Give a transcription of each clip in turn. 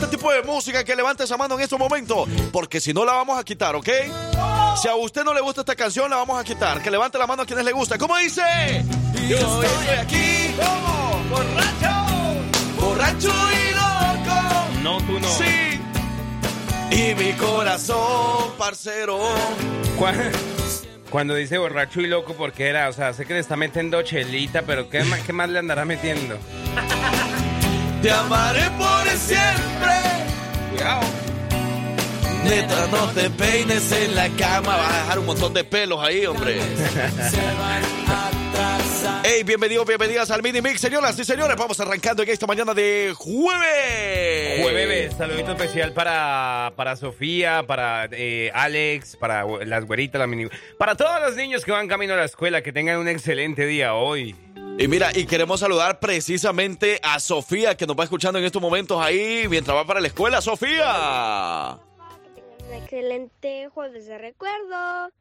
este tipo de música, que levante esa mano en estos momentos, porque si no la vamos a quitar, ¿ok? Si a usted no le gusta esta canción, la vamos a quitar. Que levante la mano a quienes le gusta. ¿Cómo dice? Yo estoy aquí, ¿cómo? Borracho, borracho y loco. No, tú no. Sí. Y mi corazón, parcero. Cuando dice borracho y loco, porque era? O sea, sé que le está metiendo chelita, pero ¿qué más, qué más le andará metiendo? Te amaré por siempre. Cuidado. Neta, no te peines en la cama. Vas a dejar un montón de pelos ahí, hombre. Hey, bienvenidos, bienvenidas al Mini Mix, señoras y señores. Vamos arrancando en esta mañana de jueves. Jueves, saludito especial para, para Sofía, para eh, Alex, para las güeritas, la mini... Para todos los niños que van camino a la escuela, que tengan un excelente día hoy. Y mira, y queremos saludar precisamente a Sofía, que nos va escuchando en estos momentos ahí mientras va para la escuela. ¡Sofía! Excelente jueves de recuerdo.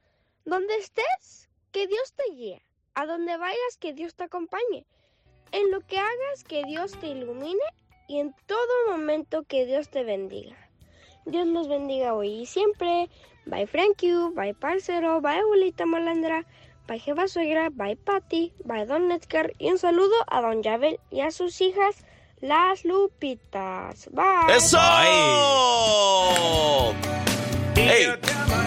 Donde estés, que Dios te guíe. A donde vayas, que Dios te acompañe. En lo que hagas, que Dios te ilumine. Y en todo momento, que Dios te bendiga. Dios los bendiga hoy y siempre. Bye, Frank you. Bye, parcero. Bye, abuelita malandra. Bye, jefa suegra. Bye, Patty. Bye, don Edgar. Y un saludo a don Yabel y a sus hijas, las Lupitas. Bye. ¡Eso! Hey,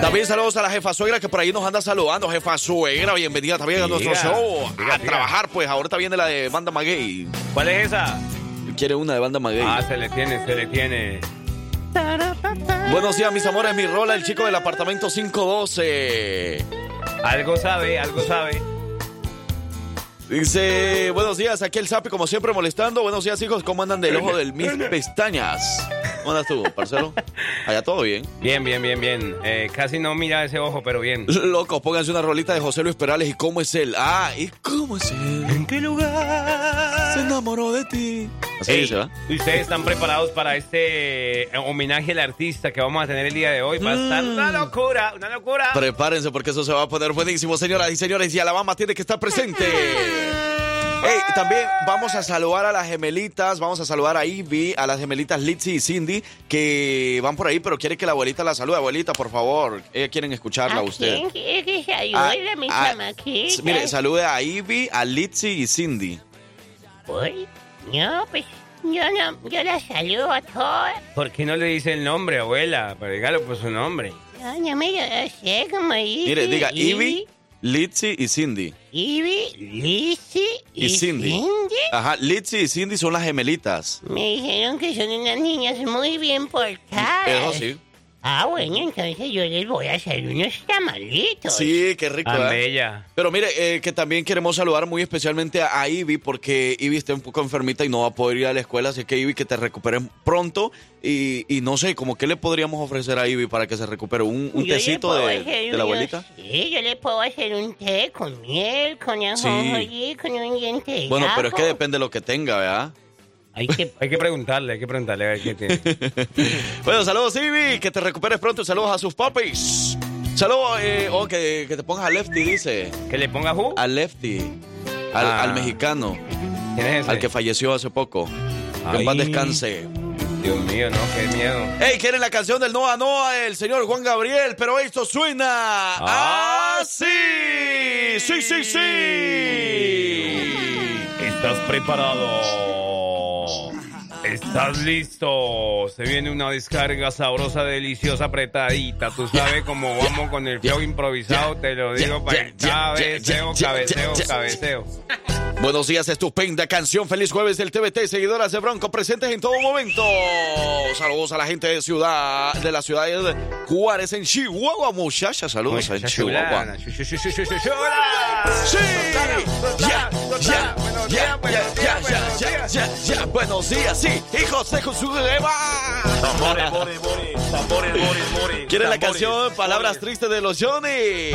también saludos a la jefa suegra que por ahí nos anda saludando. Jefa suegra, bienvenida también a nuestro show. a trabajar, pues. Ahorita viene la de Banda Maguey. ¿Cuál es esa? Quiere una de Banda Maguey. Ah, se le tiene, se le tiene. Buenos días, mis amores. Mi rola, el chico del apartamento 512. Algo sabe, algo sabe. Dice, buenos días, aquí el Zapi, como siempre, molestando. Buenos días, hijos, ¿cómo andan del ojo del mis pestañas? ¿Cómo andas tú, parcero? Allá todo bien. Bien, bien, bien, bien. Eh, casi no mira ese ojo, pero bien. Loco, pónganse una rolita de José Luis Perales y cómo es él. Ah, ¿y cómo es él? ¿En qué lugar? Se enamoró de ti. Así Ey, dice, ¿va? ¿y ¿Ustedes están preparados para este eh, homenaje al artista que vamos a tener el día de hoy? Va a estar Mm. una locura, una locura. Prepárense porque eso se va a poner buenísimo, señoras y señores. Y Alabama tiene que estar presente. Hey, también vamos a saludar a las gemelitas, vamos a saludar a Ivy, a las gemelitas Litzy y Cindy, que van por ahí, pero quiere que la abuelita la salude. Abuelita, por favor, ellas quieren escucharla a usted. quién quiere que se ayude Ah, a mi ah, chamaquita? Mire, salude a Ivy, a Litzy y Cindy. Uy, no, pues yo, no, yo la saludo a todas. ¿Por qué no le dice el nombre, abuela? Para dígalo por su nombre. No, no me yo no sé cómo Ivy. Mire, diga Ivy, Litzy y Cindy. Ivy, Lizzy Y Cindy. Ajá, Litzy y Cindy son las gemelitas. Me dijeron que son unas niñas muy bien portadas. Eso sí. Ah, bueno, entonces yo les voy a hacer unos tamalitos. Sí, qué rico. ¿eh? bella. Pero mire, eh, que también queremos saludar muy especialmente a, a Ivy porque Ivy está un poco enfermita y no va a poder ir a la escuela, así que Ivy que te recuperes pronto y, y no sé, como qué le podríamos ofrecer a Ivy para que se recupere un, un tecito de, de la unos- abuelita. Sí, yo le puedo hacer un té con miel, con ajonjolí, con un diente de Bueno, pero es que depende de lo que tenga, ¿verdad? Hay que, hay que preguntarle, hay que preguntarle a ver qué tiene. Bueno, saludos Ivy, que te recuperes pronto saludos a sus papis. Saludos, eh, oh, que, que te pongas a Lefty, dice. ¿Que le ponga who? A Lefty, al, Ah. al mexicano, ¿Quién es ese? al que falleció hace poco. Que en paz descanse. Dios mío, no, qué miedo. Hey, quieren la canción del Noa Noa, el señor Juan Gabriel, pero esto suena Ah. así. Sí, sí, sí. ¿Estás preparado? ¿Estás listo? Se viene una descarga sabrosa, deliciosa, apretadita. Tú sabes cómo vamos con el flow improvisado. Te lo digo para el cabeceo, cabeceo, cabeceo. Buenos días, estupenda canción. Feliz jueves del TVT, seguidoras de Bronco, presentes en todo momento. Saludos a la gente de ciudad, de la ciudad de Juárez en Chihuahua, muchachas. Saludos en Chihuahua. Sí, ya, ya, ya, ya, ya, ya, ya, buenos días, sí, hijos de Josueba. Tambores, bore, bore, tambores, bore, bore. ¿Quieren la canción Palabras Tristes de los Johnny?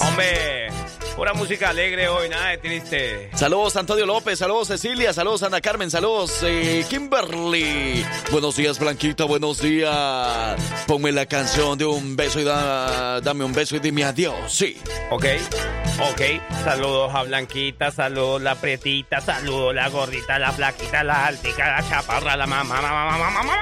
Hombre pura música alegre hoy, nada de triste. Saludos Antonio López, saludos Cecilia, saludos Ana Carmen, saludos eh, Kimberly. Buenos días Blanquita, buenos días. Ponme la canción de un beso y da- dame un beso y dime adiós. Sí. ¿Ok? Ok, saludos a Blanquita, saludos la Prietita, saludos la gordita, la flaquita, la altica, la chaparra, la mamá, mamá, mamá, mamá, mamá.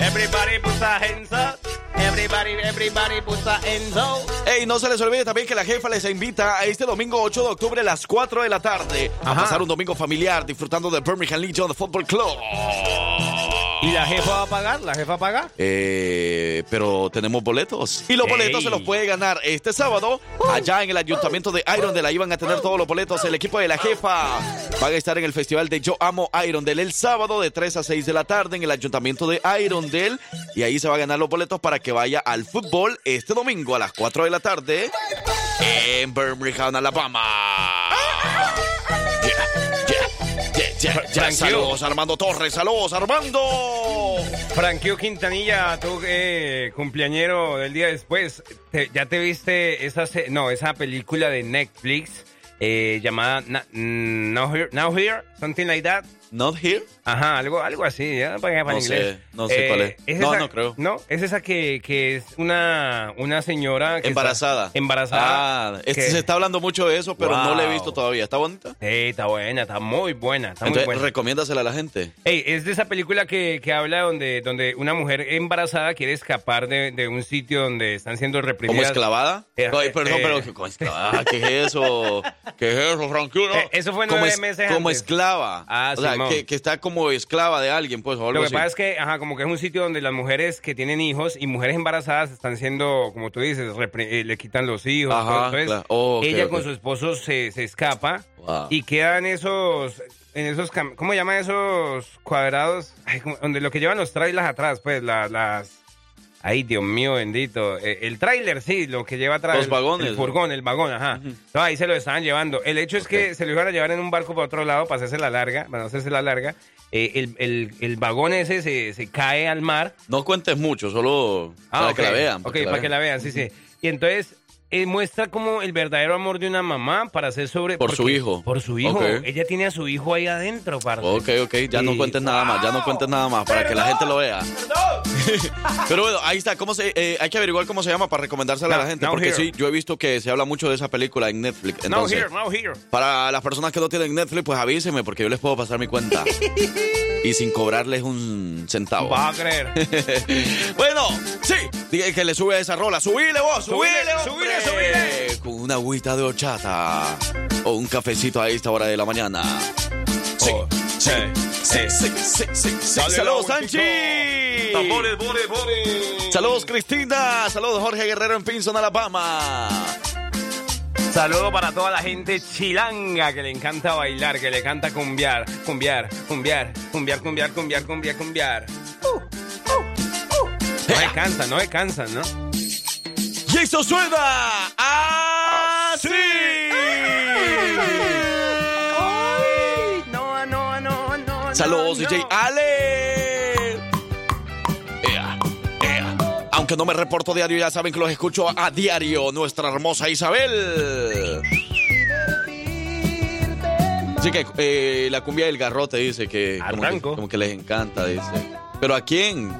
Everybody put a hands up. Everybody, everybody put a hands up. Ey, no se les olvide también que la jefa les invita a este domingo 8 de octubre a las 4 de la tarde a pasar un domingo familiar disfrutando del Birmingham Legion Football Club. ¿Y la jefa va a pagar? ¿La jefa paga? Eh, pero tenemos boletos. Y los boletos Ey. se los puede ganar este sábado allá en el ayuntamiento de Iron de la iban a tener todos los boletos. El equipo de la jefa van a estar en el festival de Yo Amo Irondale el sábado de 3 a 6 de la tarde en el ayuntamiento de Irondale. Y ahí se va a ganar los boletos para que vaya al fútbol este domingo a las 4 de la tarde en Birmingham, Alabama. Saludos Armando Torres, saludos Armando. Franquio Quintanilla, tú eh, cumpleañero del día después, te- ¿ya te viste esa, no, esa película de Netflix eh, llamada mm, Now Here, Now Here, something like that? Not here. Ajá, algo, algo así, ya para, para No inglés. sé, no sé cuál es. No, esa- no creo. No, es esa que, que es una, una señora que Embarazada. está- embarazada. Ah, este se está hablando mucho de eso, pero no la he visto todavía. ¿Está bonita? Sí, está buena, está muy buena, está muy buena. recomiéndasela a la gente. Ey, es de esa película que, que habla donde, donde una mujer embarazada quiere escapar de, de un sitio donde están siendo reprimidas. ¿Como esclavada? Eh, Ay, perdón, eh, pero ¿cómo esclavada? ¿Qué es eso? ¿Qué es eso? Eh, eso fue como nueve es- meses Como antes. esclava. Ah, o sea, Que, que está como esclava de alguien, pues, o algo Lo que así. pasa es que, ajá, como que es un sitio donde las mujeres que tienen hijos y mujeres embarazadas están siendo, como tú dices, eh, le quitan los hijos. Ajá. Entonces, claro. Oh, ella con su esposo se, se escapa Wow. y quedan esos, en esos, ¿cómo llaman esos cuadrados? Ay, como- donde lo que llevan los trailers atrás, pues, la- las... Ay, Dios mío, bendito. Eh, El tráiler, sí, lo que lleva atrás. Los el- vagones, El ¿no? furgón, el vagón, ajá. Ahí se lo estaban llevando. El hecho es que se lo iban a llevar en un barco para otro lado para hacerse la larga, para no hacerse la larga. Eh, el, el- el vagón ese se, se cae al mar. No cuentes mucho, solo para Ah, que la ok. vean. Ok, para que la vean, sí, sí. Y entonces eh, muestra como el verdadero amor de una mamá para hacer sobre... Por su hijo. Por su hijo. Ella tiene a su hijo ahí adentro, parce. Ok, ok, ya no cuentes nada más, ya no cuentes nada más para que la gente lo vea. Pero bueno, ahí está, ¿cómo se, eh, hay que averiguar cómo se llama para recomendársela a la gente, porque Here. sí, yo he visto que se habla mucho de esa película en Netflix. Entonces, here, now here. para las personas que no tienen Netflix, pues avísenme, porque yo les puedo pasar mi cuenta. y sin cobrarles un centavo. Vas a creer. bueno, sí, diga que le sube a esa rola. Subile vos, subile, Subile, hombre. subile, Con una agüita de horchata o un cafecito a esta hora de la mañana. Sí, Oh, sí, sí, eh. sí, sí, sí, sí. Saludos, Sanchi. Tambores. Saludos, Cristina. Saludos, Jorge Guerrero en Pinson, Alabama. Saludo para toda la gente chilanga que le encanta bailar, que le encanta cumbiar, cumbiar, cumbiar, cumbiar, cumbiar, cumbiar, cumbiar, cumbiar. Uh, uh, uh. No se cansan, no se cansan, ¿no? Y eso suena así. No, no, no, no. Saludos, DJ Ale. Aunque no me reporto diario, ya saben que los escucho a diario, nuestra hermosa Isabel. Así que eh, la cumbia del garrote dice que como, que como que les encanta, dice. ¿Pero a quién?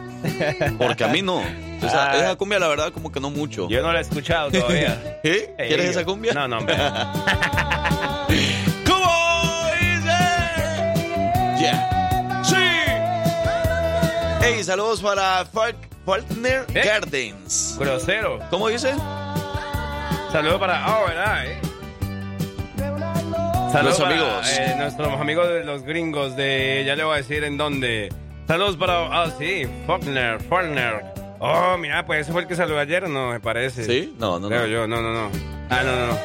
Porque a mí no. Esa, Ah. esa cumbia, la verdad, como que no mucho. Yo no la he escuchado todavía. ¿Eh? ¿Quieres esa cumbia? No, no, hombre. ¿Cómo dice? Yeah. Sí. Hey, saludos para Falk, Faulkner ¿Eh? Gardens. Grosero. ¿Cómo dice? Saludos para. Oh, ¿verdad? eh? Saludos para amigos. eh, nuestros amigos de los gringos de. Ya le voy a decir en dónde. Saludos para. Ah, sí. Faulkner. Faulkner. Oh, mira, pues ese fue el que saludó ayer, ¿no? Me parece. ¿Sí? No, no, Creo no. yo, no, no, no. Ah, no, no, no.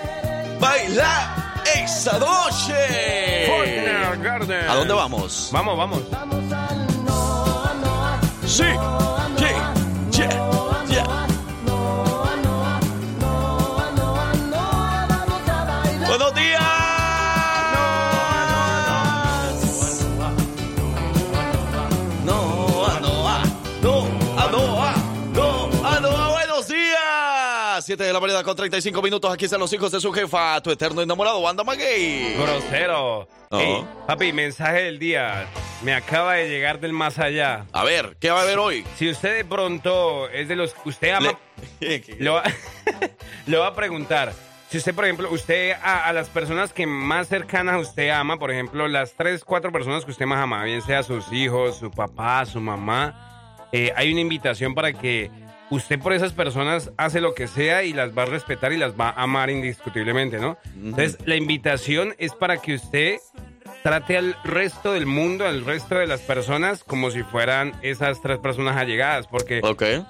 ¡Baila esa noche! Faulkner Garden. ¿A dónde vamos? Vamos, vamos. Sí. Yeah. Yeah. Yeah. 7 de la mañana con 35 minutos. Aquí están los hijos de su jefa, tu eterno enamorado, Wanda Maguey. Grosero. Ey, papi, mensaje del día. Me acaba de llegar del más allá. A ver, ¿qué va a haber hoy? Si usted de pronto es de los que usted ama, Le- lo, va, le va a preguntar. si usted, por ejemplo, usted a, a las personas que más cercanas a usted ama, por ejemplo, las tres, cuatro personas que usted más ama, bien sea sus hijos, su papá, su mamá, eh, hay una invitación para que usted por esas personas hace lo que sea y las va a respetar y las va a amar indiscutiblemente, ¿no? Entonces, la invitación es para que usted trate al resto del mundo, al resto de las personas, como si fueran esas tres personas allegadas, porque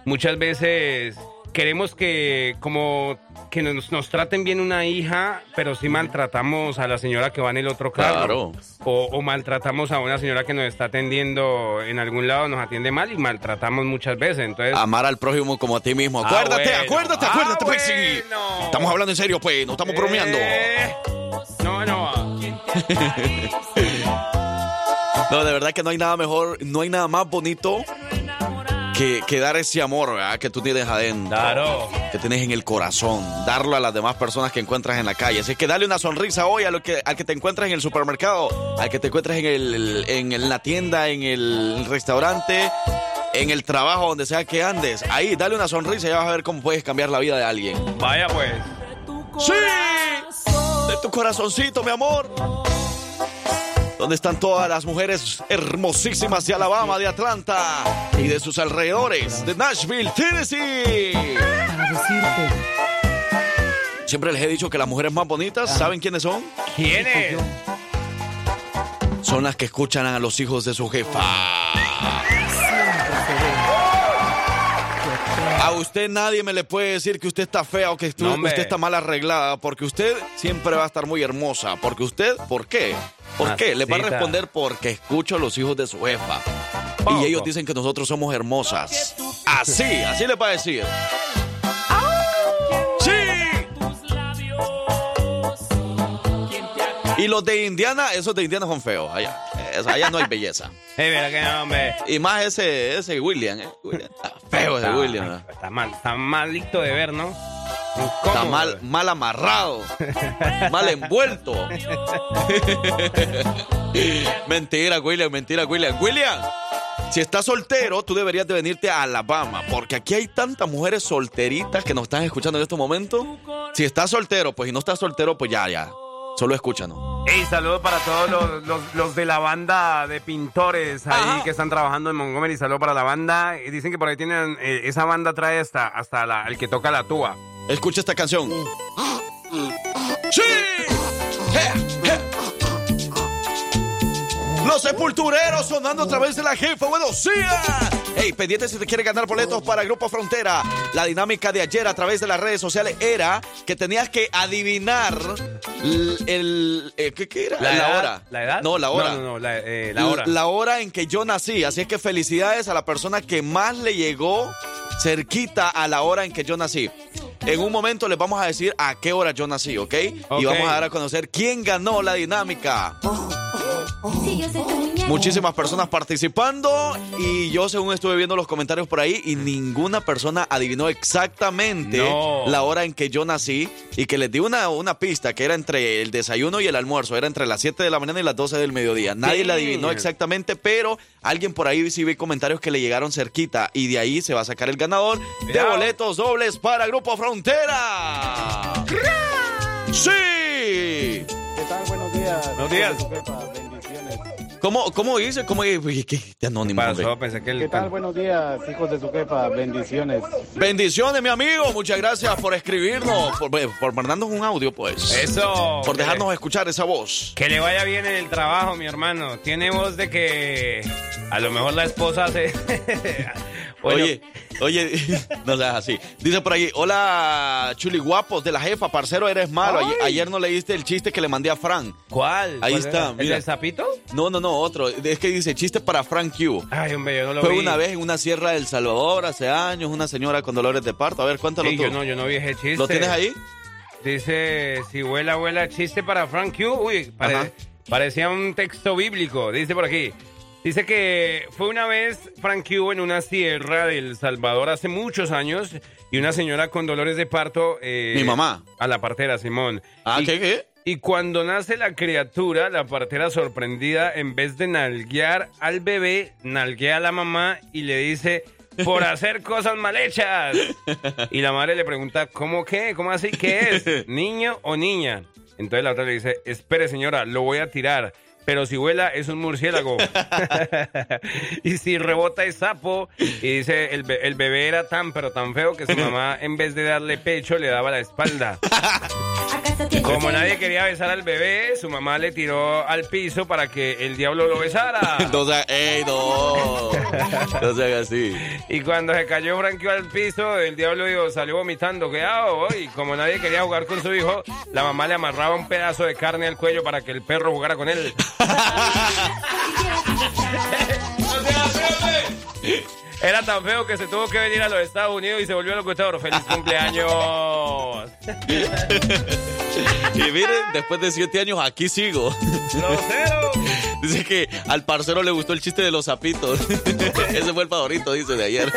muchas veces queremos que como que nos, nos traten bien una hija, pero sí maltratamos a la señora que va en el otro carro. Claro. O, o maltratamos a una señora que nos está atendiendo en algún lado, nos atiende mal y maltratamos muchas veces. Entonces, Amar al prójimo como a ti mismo. Ah, Acuérdate, bueno. acuérdate, Ah, acuérdate, pues, sí. Estamos hablando en serio, pues, no estamos bromeando. Eh, no, no. No, de verdad que no hay nada mejor, no hay nada más bonito que, que dar ese amor ¿verdad? que tú tienes adentro. Claro. Que tienes en el corazón. Darlo a las demás personas que encuentras en la calle. Así que dale una sonrisa hoy a lo que, al que te encuentras en el supermercado, al que te encuentras en, el, en la tienda, en el restaurante, en el trabajo, donde sea que andes. Ahí, dale una sonrisa y ya vas a ver cómo puedes cambiar la vida de alguien. Vaya pues. ¡Sí! De tu corazoncito, mi amor. ¿Dónde están todas las mujeres hermosísimas de Alabama, de Atlanta y de sus alrededores, de Nashville, Tennessee? Siempre les he dicho que las mujeres más bonitas, ¿saben quiénes son? ¿Quién es? Son las que escuchan a los hijos de su jefa. A usted nadie me le puede decir que usted está fea o que No, usted está mal arreglada, porque usted siempre va a estar muy hermosa. Porque usted, ¿por qué? ¿Por qué? Le va a responder porque escucho a los hijos de su jefa. Poco. Y ellos dicen que nosotros somos hermosas. Así, así le va a decir. ¡Sí! Y los de Indiana, esos de Indiana son feos. Allá, allá no hay belleza. Eh, mira que no, hombre. Y más ese, ese William, ¿eh? William, Está feo ese Está- William. ¿eh? Está mal, está malito de ver, ¿no? Está mal, mal amarrado, mal envuelto. mentira, William, mentira, William. William, si estás soltero, tú deberías de venirte a Alabama, porque aquí hay tantas mujeres solteritas que nos están escuchando en estos momentos. Si estás soltero, pues y no estás soltero, pues ya, ya. Solo escúchanos. Hey, saludos para todos los, los- los de la banda de pintores ahí Ajá. que están trabajando en Montgomery. Saludos para la banda. Y dicen que por ahí tienen, eh, esa banda trae hasta, hasta la- el que toca la tuba. Escucha esta canción. ¡Sí! ¡Je, je! Los sepultureros sonando a través de la jefa. Buenos días. Hey, pendiente si te quiere ganar boletos para Grupo Frontera. La dinámica de ayer a través de las redes sociales era que tenías que adivinar el. el- eh, ¿qué, qué era? ¿La edad? hora. ¿La edad? No, la hora. No, no, no, la, eh, la hora. La hora en que yo nací. Así es que felicidades a la persona que más le llegó cerquita a la hora en que yo nací. En un momento les vamos a decir a qué hora yo nací, ¿ok? Ok. Y vamos a dar a conocer quién ganó la dinámica. Muchísimas personas participando y yo según estuve viendo los comentarios por ahí y ninguna persona adivinó exactamente No. la hora en que yo nací y que les di una, una pista que era entre el desayuno y el almuerzo, era entre las 7 de la mañana y las 12 del mediodía. Nadie la adivinó exactamente, pero alguien por ahí sí vi comentarios que le llegaron cerquita y de ahí se va a sacar el ganador de boletos dobles para Grupo Frontera. ¡Sí! ¿Qué tal? Buenos días. Buenos días. Bendiciones. ¿Cómo, cómo dice? ¿Cómo dice? ¿Qué, qué anónimo, hombre? Pasó, pensé que el... ¿Qué tal? Buenos días, hijos de su jefa. Bendiciones. Bendiciones, mi amigo. Muchas gracias por escribirnos, por, por mandarnos un audio, pues. Eso. Por que dejarnos escuchar esa voz. Que le vaya bien en el trabajo, mi hermano. Tiene voz de que a lo mejor la esposa se... Bueno, Oye, oye, no seas así. Dice por ahí, hola, chuli guapos de la jefa, parcero, eres malo. Ayer, Ay. ayer no leíste el chiste que le mandé a Frank. ¿Cuál? Ahí ¿Cuál está, era? ¿El mira. del sapito? No, no, no, otro. Es que dice chiste para Frank Q. Ay, hombre, yo no lo Fue vi. una vez en una sierra del Salvador hace años, una señora con dolores de parto. A ver, cuéntalo Sí, tú. yo no, yo no vi ese chiste. ¿Lo tienes ahí? Dice, si vuela, vuela, chiste para Frank Q. Uy, pare- parecía un texto bíblico. Dice por aquí. Dice que fue una vez Frank Q en una sierra del Salvador hace muchos años y una señora con dolores de parto. eh, Mi mamá. A la partera, Simón. Ah, Y- ¿qué, qué? Y cuando nace la criatura, la partera sorprendida, en vez de nalguear al bebé, nalguea a la mamá y le dice, por hacer cosas mal hechas. Y la madre le pregunta, ¿cómo qué? ¿Cómo así? ¿Qué es? ¿Niño o niña? Entonces la otra le dice, espere señora, lo voy a tirar. Pero si vuela es un murciélago. y si rebota es sapo. Y dice, el, be- el bebé era tan pero tan feo que su mamá en vez de darle pecho le daba la espalda. Como nadie quería besar al bebé, su mamá le tiró al piso para que el diablo lo besara. No se ¡Ey, no! No se haga así. Y cuando se cayó Frankie al piso, el diablo dijo, salió vomitando, ¿qué hago? Y como nadie quería jugar con su hijo, la mamá le amarraba un pedazo de carne al cuello para que el perro jugara con él. Era tan feo que se tuvo que venir a los Estados Unidos y se volvió locutor. ¡Feliz cumpleaños! Y miren, después de siete años aquí sigo. Dice que al parcero le gustó el chiste de los zapitos. Ese fue el favorito, dice, de ayer.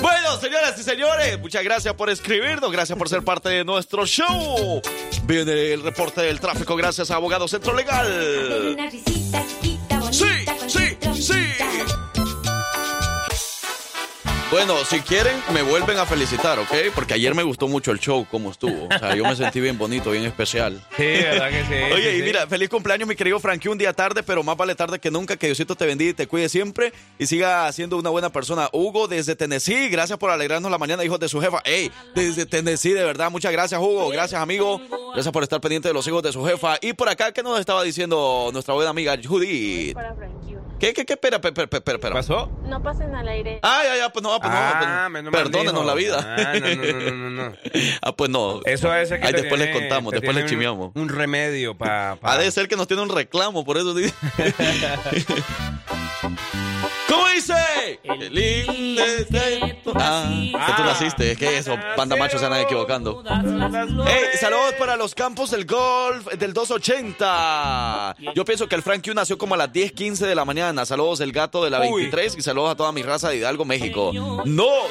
Bueno, señoras y señores, muchas gracias por escribirnos, gracias por ser parte de nuestro show. Viene el reporte del tráfico gracias a Abogado Centro Legal. Una risita chiquita, bonita, Sí, con sí, sí. Bueno, si quieren, me vuelven a felicitar, ¿ok? Porque ayer me gustó mucho el show, como estuvo. O sea, yo me sentí bien bonito, bien especial. Sí, ¿verdad que sí? Oye, sí, y sí. mira, feliz cumpleaños, mi querido Frankie, un día tarde, pero más vale tarde que nunca. Que Diosito te bendiga y te cuide siempre y siga siendo una buena persona. Hugo, desde Tennessee, gracias por alegrarnos la mañana, hijos de su jefa. Ey, desde Tennessee, de verdad, muchas gracias, Hugo. Gracias, amigo. Gracias por estar pendiente de los hijos de su jefa. Y por acá, ¿qué nos estaba diciendo nuestra buena amiga Judith? Para Frankie. ¿Qué, qué, qué? Espera, espera, espera, espera. ¿Qué espera. pasó? No pasen al aire. Ah, ya, ya, pues no, pues Ah, no. pues, perdónenos la vida. Ah, no, no, no, no, no, no. ah, pues no. Eso es que Ahí después les contamos, después les chimeamos. Un, un remedio para... Ha de ser que nos tiene un reclamo, por eso dice. ¿Cómo dice? El lindo es- Ah, que tú naciste, es que eso, panda macho se andan equivocando. Hey, saludos para los campos del golf del 280. Yo pienso que el Frankie nació como a las 10, 15 de la mañana. Saludos el gato de la Uy. 23 y saludos a toda mi raza de Hidalgo, México. No,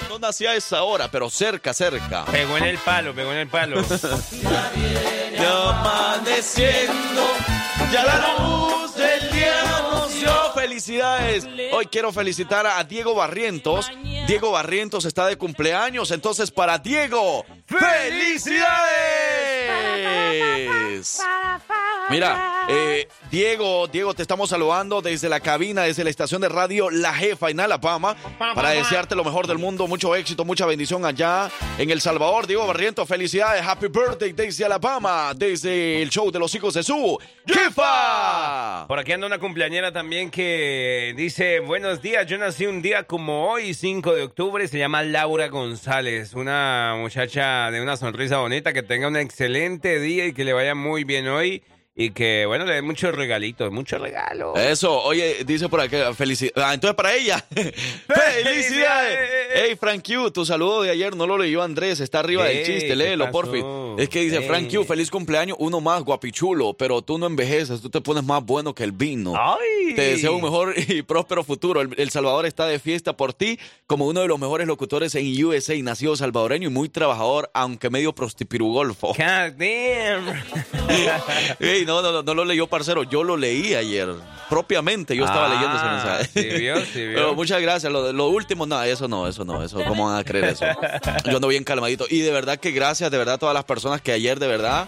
no nací a esa hora, pero cerca, cerca. Pegó en el palo, pegó en el palo. Ya amaneciendo, ya la luz Felicidades. Hoy quiero felicitar a Diego Barrientos. Diego Barrientos está de cumpleaños, entonces para Diego, ¡felicidades! Mira, eh, Diego, Diego, te estamos saludando desde la cabina, desde la estación de radio La Jefa en Alabama, para desearte lo mejor del mundo, mucho éxito, mucha bendición allá en El Salvador. Diego Barrientos, felicidades, happy birthday desde Alabama, desde el show de los hijos de su Jefa. Por aquí anda una cumpleañera también que dice, buenos días, yo nací un día como hoy, 5 de octubre, se llama Laura González, una muchacha de una sonrisa bonita, que tenga un excelente día y que le vaya muy bien hoy y que, bueno, le dé muchos regalitos, muchos regalos. Eso, oye, dice por aquí, felicidades. Ah, entonces para ella. ¡Felicidades! Hey, Frank Q, tu saludo de ayer no lo leyó Andrés, está arriba del chiste, ¿qué léelo, porfi. Es que dice, Ey. Frank Q, feliz cumpleaños, uno más, guapichulo, pero tú no envejeces, tú te pones más bueno que el vino. ¡Ay! Te deseo un mejor y próspero futuro. El, El Salvador está de fiesta por ti como uno de los mejores locutores en USA, nacido salvadoreño y muy trabajador, aunque medio prostipirugolfo. God damn. no, no, no, lo leyó, parcero. Yo lo leí ayer. Propiamente, yo estaba Ah, leyendo ese mensaje. sí vio, sí vio. Pero muchas gracias. Lo, lo último, no, eso no, eso no, eso. ¿Cómo van a creer eso? Yo ando bien calmadito. Y de verdad que gracias, de verdad, a todas las personas que ayer, de verdad,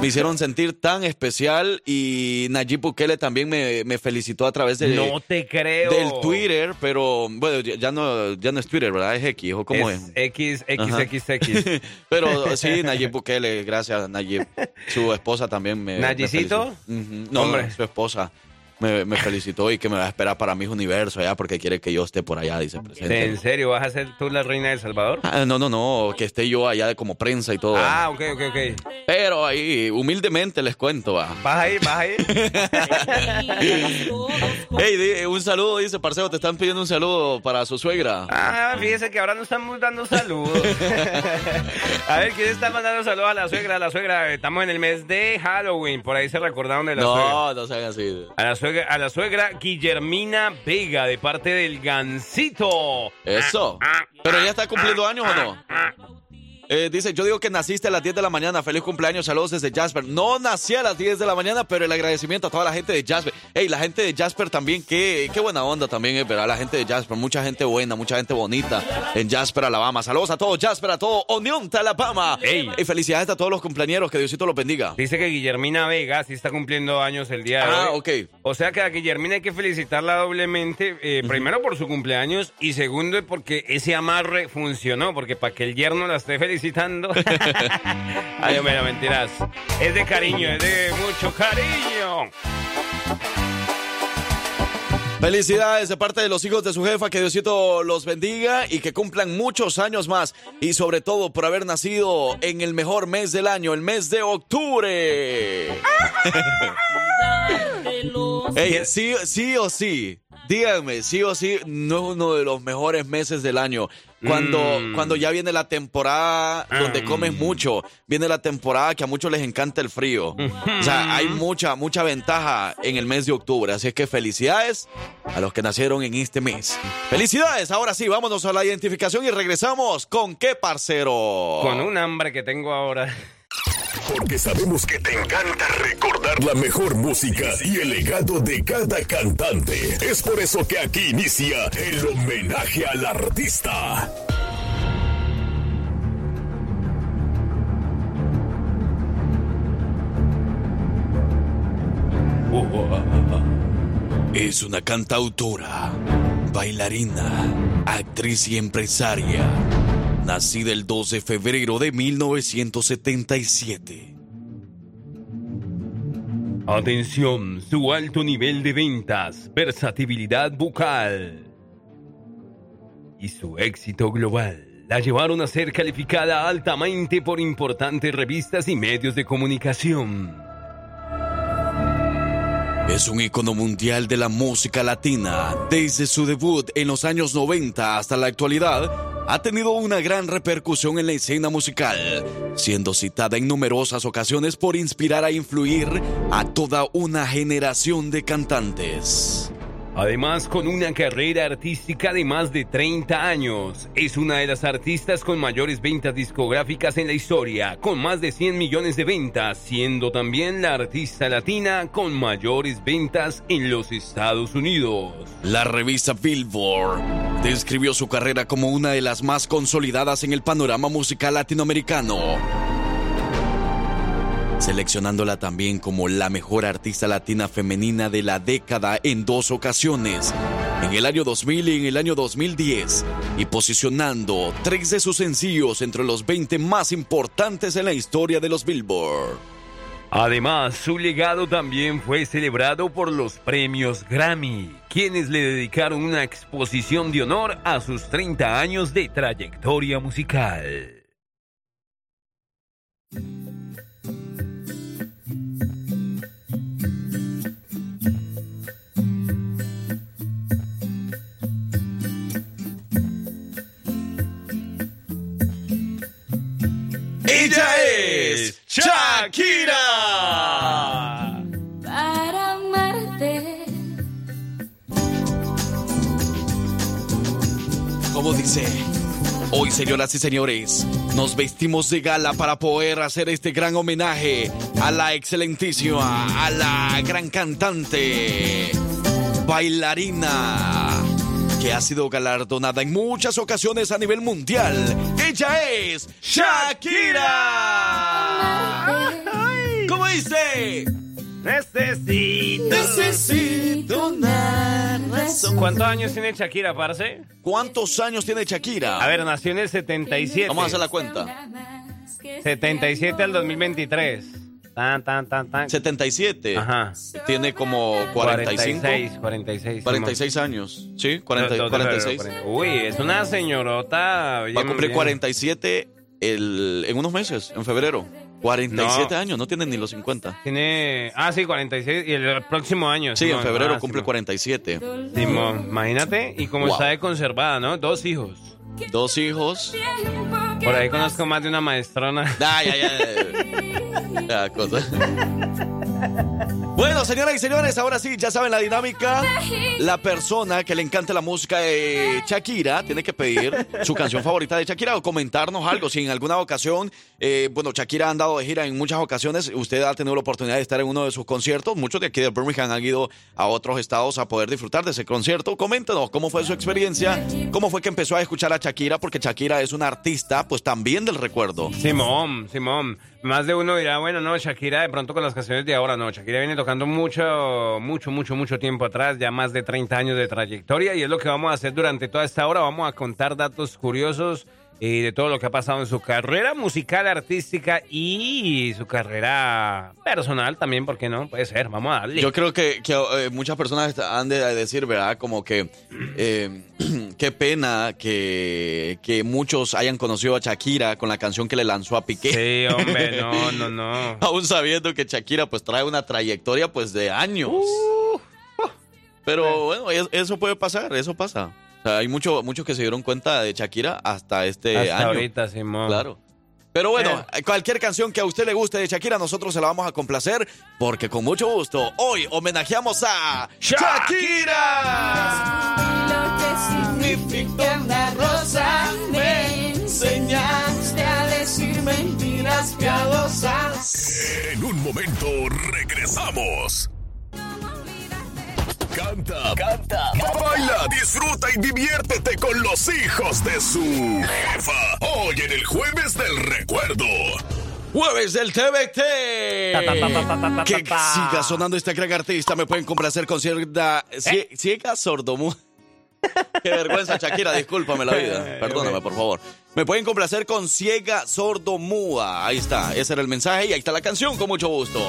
me hicieron sentir tan especial. Y Nayib Bukele también me, me felicitó a través de, no te creo. del Twitter. Pero, bueno, ya no, ya no es Twitter, ¿verdad? Es X, ¿o cómo es? es? X, X. X, X. Pero sí, Nayib Bukele, gracias, Nayib. Su esposa también me. me No, Hombre. su esposa me, me felicitó y que me va a esperar para mis universo allá porque quiere que yo esté por allá, dice presente. ¿En serio vas a ser tú la reina de El Salvador? Ah, no, no, no, que esté yo allá de como prensa y todo. Ah, ok, ok, ok. Pero ahí, humildemente les cuento, va. ¿Vas a ir? ¿Vas a ir? Hey, un saludo, dice Parceo, te están pidiendo un saludo para su suegra. Ah, fíjese que ahora no estamos dando saludos. a ver, ¿quién está mandando saludos a la suegra? A la suegra, estamos en el mes de Halloween, por ahí se recordaron de la suegra. No, no sean así. A la suegra, a la suegra Guillermina Vega, de parte del Gancito. Eso. ¿Pero ella está cumpliendo años o no? Eh, dice, yo digo que naciste a las 10 de la mañana. Feliz cumpleaños, saludos desde Jasper. No nací a las 10 de la mañana, pero el agradecimiento a toda la gente de Jasper. Ey, la gente de Jasper también, qué, qué buena onda también, es verdad. La gente de Jasper, mucha gente buena, mucha gente bonita en Jasper, Alabama. Saludos a todos Jasper, a todo Unión, Alabama. Ey. Y felicidades a todos los cumpleaños, que Diosito los bendiga. Dice que Guillermina Vega sí está cumpliendo años el día de Ah, hoy. ok. O sea que a Guillermina hay que felicitarla doblemente, eh, primero por su cumpleaños y segundo porque ese amarre funcionó, porque para que el yerno la esté felicitando. Ay, hombre, no mentiras. Es de cariño, es de mucho cariño. Felicidades de parte de los hijos de su jefa, que Diosito los bendiga y que cumplan muchos años más. Y sobre todo por haber nacido en el mejor mes del año, el mes de octubre. Ey, sí, sí o sí, díganme, sí o sí, no es uno de los mejores meses del año. Cuando, Mm. cuando ya viene la temporada donde Mm. comes mucho, viene la temporada que a muchos les encanta el frío. O sea, hay mucha, mucha ventaja en el mes de octubre. Así es que felicidades a los que nacieron en este mes. Felicidades, ahora sí, vámonos a la identificación y regresamos con qué parcero. Con un hambre que tengo ahora. Porque sabemos que te encanta recordar la mejor música y el legado de cada cantante. Es por eso que aquí inicia el homenaje al artista. Es una cantautora, bailarina, actriz y empresaria. Nacida el 2 de febrero de 1977. Atención, su alto nivel de ventas, versatilidad bucal y su éxito global la llevaron a ser calificada altamente por importantes revistas y medios de comunicación. Es un icono mundial de la música latina. Desde su debut en los años 90 hasta la actualidad, ha tenido una gran repercusión en la escena musical, siendo citada en numerosas ocasiones por inspirar e influir a toda una generación de cantantes. Además, con una carrera artística de más de 30 años, es una de las artistas con mayores ventas discográficas en la historia, con más de 100 millones de ventas, siendo también la artista latina con mayores ventas en los Estados Unidos. La revista Billboard describió su carrera como una de las más consolidadas en el panorama musical latinoamericano, seleccionándola también como la mejor artista latina femenina de la década en dos ocasiones, en el año 2000 y en el año 2010, y posicionando tres de sus sencillos entre los 20 más importantes en la historia de los Billboard. Además, su legado también fue celebrado por los premios Grammy, quienes le dedicaron una exposición de honor a sus 30 años de trayectoria musical. Ella es Shakira. Para amarte. Como dice, hoy señoras y señores, nos vestimos de gala para poder hacer este gran homenaje a la excelentísima, a la gran cantante, bailarina, que ha sido galardonada en muchas ocasiones a nivel mundial. Ella es Shakira. ¿Cómo dice? Necesito. Necesito una razón. ¿Cuántos años tiene Shakira, parce? ¿Cuántos años tiene Shakira? A ver, nació en el 77. Vamos a hacer la cuenta. 77 al 2023. Tan, tan, tan, tan. 77. Ajá. Tiene como 45. 46, 46. 46 años. Sí, Simón. 40 Dos de febrero, 46. 40. Uy, es una señorota. Va a cumplir bien. 47 el, en unos meses, en febrero. 47 No. años, no tiene ni los 50. Tiene. Ah, sí, 46. Y el próximo año. Sí, en Simón. febrero Ah, cumple Simón. 47. Simón, imagínate. Y como Wow. está de conservada, ¿no? Dos hijos. Dos hijos. Por ahí conozco más de una maestrona. Ay, ay, ay. Ya, cosa. Bueno, señoras y señores, ahora sí, ya saben la dinámica. La persona que le encante la música de Shakira tiene que pedir su canción favorita de Shakira o comentarnos algo. Si en alguna ocasión, eh, bueno, Shakira ha andado de gira en muchas ocasiones, usted ha tenido la oportunidad de estar en uno de sus conciertos. Muchos de aquí de Birmingham han ido a otros estados a poder disfrutar de ese concierto. Coméntenos cómo fue su experiencia, cómo fue que empezó a escuchar a Shakira, porque Shakira es una artista, pues también del recuerdo. Simón, Simón. Más de uno dirá, bueno, no, Shakira de pronto con las canciones de ahora no. Shakira viene tocando mucho, mucho, mucho, mucho tiempo atrás, ya más de 30 años de trayectoria y es lo que vamos a hacer durante toda esta hora. Vamos a contar datos curiosos y de todo lo que ha pasado en su carrera musical, artística y su carrera personal también, ¿por qué no? Puede ser, vamos a darle. Yo creo que, que, eh, muchas personas han de decir, ¿verdad? Como que eh, qué pena que, que muchos hayan conocido a Shakira con la canción que le lanzó a Piqué. Sí, hombre, no, no, no. Aún sabiendo que Shakira pues trae una trayectoria pues de años. Uh. Pero bueno, es- eso puede pasar, eso pasa. O sea, hay muchos muchos que se dieron cuenta de Shakira hasta este Hasta año. ahorita, Simón. Claro. Pero bueno, cualquier canción que a usted le guste de Shakira, nosotros se la vamos a complacer porque con mucho gusto hoy homenajeamos a Shakira. significa una rosa, me enseñaste a decir mentiras piadosas. En un momento regresamos. Canta, canta, baila, disfruta y diviértete con los hijos de su jefa. Hoy en el jueves del recuerdo. Jueves del TVT. Que siga sonando este gran artista. Me pueden complacer con cierta. cie- Ciega sordomu. Qué vergüenza, Shakira. Discúlpame la vida. Perdóname, por favor. Me pueden complacer con Ciega Sordomúa. Ahí está. Ese era el mensaje y ahí está la canción con mucho gusto.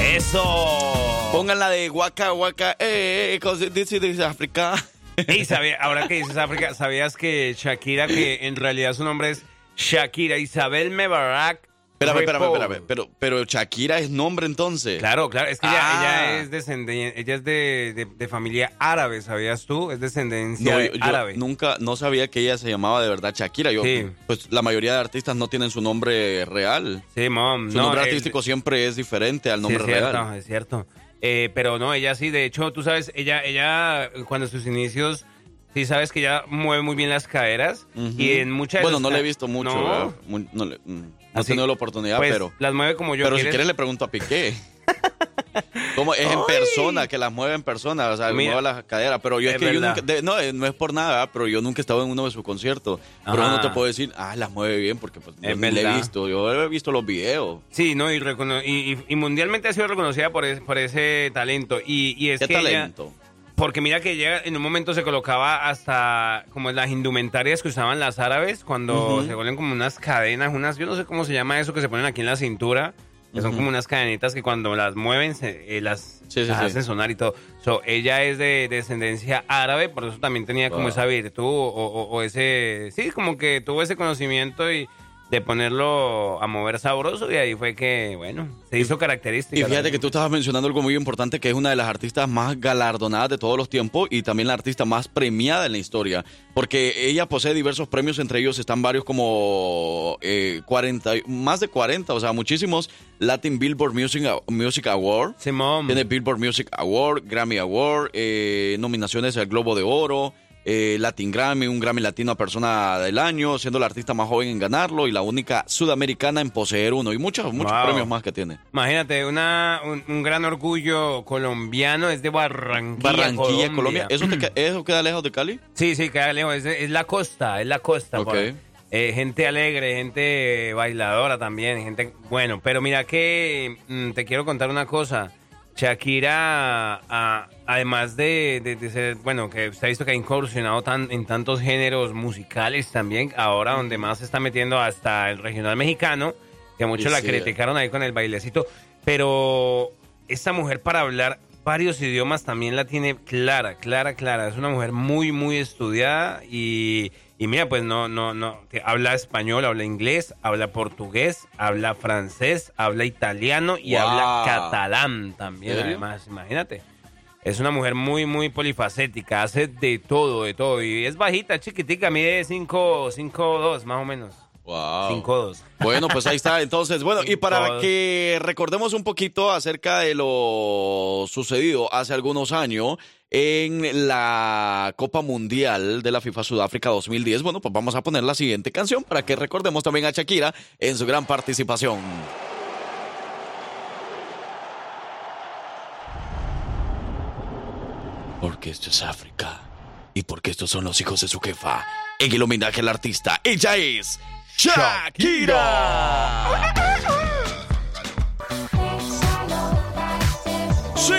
Eso. Pongan la de Waka Waka. Eh, eh, is Africa. Y sabía, ahora que dices África, ¿sabías que Shakira, que en realidad su nombre es Shakira Isabel Mebarak? Espérame, espérame, espérame. Pero, pero Shakira es nombre entonces. Claro, claro, es que ella, Ah. ella es descendiente, ella es de, de- de familia árabe, ¿sabías tú? Es descendencia No, yo, yo árabe. nunca, no sabía que ella se llamaba de verdad Shakira. Yo, Sí. Pues la mayoría de artistas no tienen su nombre real. Sí, mom. Su no, nombre el- artístico siempre es diferente al Sí, nombre es cierto, real. es cierto. Eh, pero no, ella sí, de hecho, tú sabes, ella, ella, cuando sus inicios, sí sabes que ella mueve muy bien las caderas y en muchas Bueno, no le he visto mucho. No, No, le- mm, no he tenido la oportunidad, pues, pero. las mueve como yo. Pero si ¿quieres? le pregunto a Piqué. ¿Cómo es en persona, que las mueve en persona? O sea, Mira, mueve las caderas. Pero yo es, es que yo nunca. de- no, eh, no es por nada, pero yo nunca he estado en uno de sus conciertos. Pero no te puedo decir, ah, las mueve bien, porque pues, ni le he visto. Yo he visto los videos. Sí, no, y, y, y- y mundialmente ha sido reconocida por, es- por ese talento. Y, y es ¿Qué que ella- talento? Porque mira que ella en un momento se colocaba hasta como las indumentarias que usaban las árabes cuando se ponen como unas cadenas, unas, yo no sé cómo se llama eso que se ponen aquí en la cintura, que son como unas cadenitas que cuando las mueven se, eh, las, Sí, sí, las sí. hacen sonar y todo. So, ella es de descendencia árabe, por eso también tenía como esa virtud o, o- o ese, sí, como que tuvo ese conocimiento y de ponerlo a mover sabroso y ahí fue que, bueno, se hizo característica. Y fíjate también. que tú estabas mencionando algo muy importante, que es una de las artistas más galardonadas de todos los tiempos y también la artista más premiada en la historia, porque ella posee diversos premios, entre ellos están varios como eh, 40, más de 40, o sea, muchísimos Latin Billboard Music, Music Award. Simón. Tiene Billboard Music Award, Grammy Award, eh, nominaciones al Globo de Oro, eh, Latin Grammy, un Grammy Latino a Persona del Año, siendo la artista más joven en ganarlo y la única sudamericana en poseer uno, y muchos, muchos Wow. premios más que tiene. Imagínate, una, un, un gran orgullo colombiano es de Barranquilla, Barranquilla, Colombia. ¿Eso, te que- ¿Eso queda lejos de Cali? Sí, sí, queda lejos. Es, es la costa, es la costa. Por. Eh, gente alegre, gente bailadora también, gente... Bueno, pero mira que mm, te quiero contar una cosa. Shakira, a- además de, de- de ser, bueno, que se ha visto que ha incursionado tan, en tantos géneros musicales también, ahora donde más se está metiendo hasta el regional mexicano, que muchos la sí. criticaron ahí con el bailecito, pero esta mujer para hablar varios idiomas también la tiene clara, clara, clara. Es una mujer muy, muy estudiada y, y mira, pues no, no, no, que habla español, habla inglés, habla portugués, habla francés, habla italiano y Wow. habla catalán también, además, imagínate. Es una mujer muy, muy polifacética, hace de todo, de todo. Y es bajita, chiquitica, mide 5, 5, 2 más o menos. Wow. 5-2. Bueno, pues ahí está. Entonces, bueno, y para que recordemos un poquito acerca de lo sucedido hace algunos años en la Copa Mundial de la FIFA Sudáfrica 2010, bueno, pues vamos a poner la siguiente canción para que recordemos también a Shakira en su gran participación. Porque esto es África y porque estos son los hijos de su jefa. En el homenaje al artista, ella es Shakira. Sí,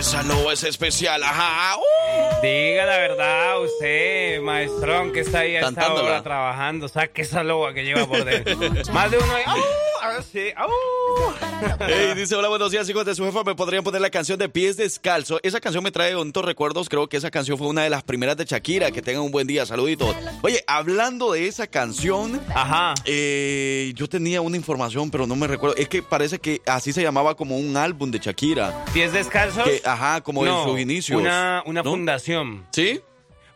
esa loba es especial, ajá. ¡Uh! Diga la verdad, usted, maestrón, que está ahí a esta hora trabajando, saque esa loba que lleva por dentro. Más de uno ahí. sí, ¡au! Ey, dice, hola, buenos días, hijos de su jefa. ¿Me podrían poner la canción de Pies Descalzo? Esa canción me trae bonitos recuerdos. Creo que esa canción fue una de las primeras de Shakira. Que tengan un buen día. Saluditos. Oye, hablando de esa canción, Ajá. eh, yo tenía una información, pero no me recuerdo. Es que parece que así se llamaba como un álbum de Shakira. ¿Pies descalzos? Que, ajá, como no, en sus inicios. Una, una ¿no? fundación. ¿Sí?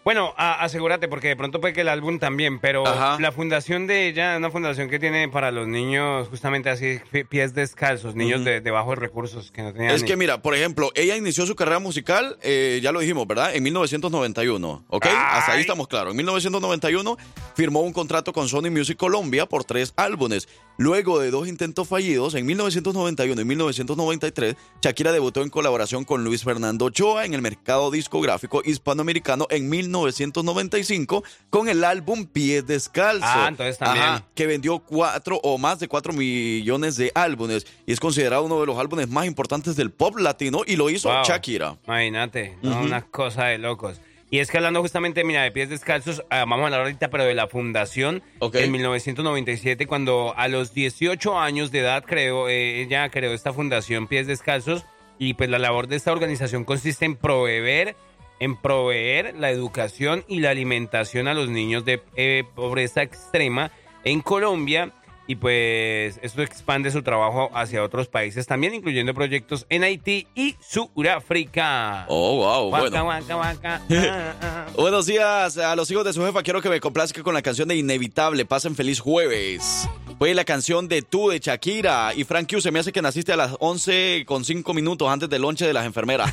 Bueno, a- asegúrate, porque de pronto puede que el álbum también, pero Ajá. la fundación de ella es una fundación que tiene para los niños justamente así, pi- pies descalzos, niños de, de bajos recursos que no tenían... Es ni- que mira, por ejemplo, ella inició su carrera musical, eh, ya lo dijimos, ¿verdad? En 1991, ¿ok? Hasta ahí estamos claros. En 1991 firmó un contrato con Sony Music Colombia por tres álbumes. Luego de dos intentos fallidos, en 1991 y 1993, Shakira debutó en colaboración con Luis Fernando Ochoa en el mercado discográfico hispanoamericano en 1995 con el álbum Pies Descalzos. Ah, entonces también. que vendió cuatro o más de cuatro millones de álbumes y es considerado uno de los álbumes más importantes del pop latino y lo hizo Wow. Shakira. Imagínate, una cosa de locos. Y es que hablando justamente, mira, de pies descalzos, ah, vamos a hablar ahorita, pero de la fundación Ok. en 1997, cuando a los 18 años de edad creo, eh, ella creó esta fundación Pies Descalzos y pues la labor de esta organización consiste en proveer, en proveer la educación y la alimentación a los niños de eh, pobreza extrema en Colombia y pues esto expande su trabajo hacia otros países también, incluyendo proyectos en Haití y Sudáfrica. Oh, wow, Waka, bueno. waka, waka, ah, ah. Buenos días a los hijos de su jefa. Quiero que me complazca con la canción de Inevitable. Pasen feliz jueves. Fue la canción de Tú de Shakira. Y Frank Q, se me hace que naciste a las 11 con 5 minutos antes del lonche de las enfermeras.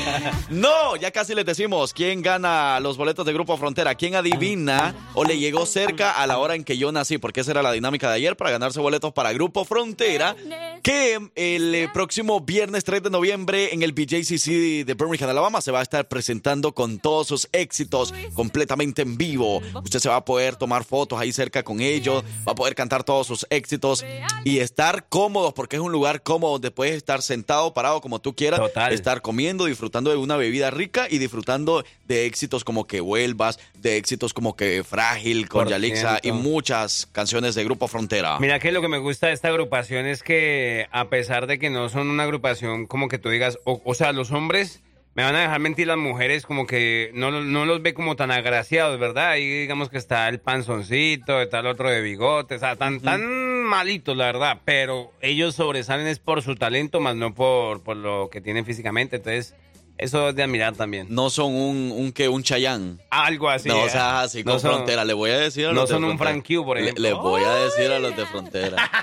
no, ya casi les decimos quién gana los boletos de Grupo Frontera. ¿Quién adivina o le llegó cerca a la hora en que yo nací? Porque esa era la dinámica de ayer para ganarse boletos para Grupo Frontera. Que el eh, próximo viernes 3 de noviembre en el BJCC de Birmingham, Alabama, se va a estar presentando con todos sus éxitos completamente en vivo. Usted se va a poder tomar fotos ahí cerca con ellos, va a poder cantar todos sus éxitos y estar cómodos porque es un lugar cómodo donde puedes estar sentado, parado como tú quieras, Total. estar comiendo, disfrutando de una bebida rica y disfrutando de éxitos como que vuelvas, de éxitos como que frágil con Por Yalixa y muchas canciones de Grupo Frontera. Mira que lo que me gusta de esta agrupación es que a pesar de que no son una agrupación como que tú digas, o, o sea, los hombres me van a dejar mentir las mujeres como que no, no los ve como tan agraciados, ¿verdad? Ahí digamos que está el panzoncito, está el otro de bigote, o sea, tan, tan malitos, la verdad, pero ellos sobresalen es por su talento, más no por, por lo que tienen físicamente, entonces eso es de admirar también. No son un, un que un Chayán. Algo así. no, ¿eh? o sea, así No con son- frontera. Le voy a decir a no los de son un. Frank Q, por Le- ejemplo. Les voy a decir a los de frontera.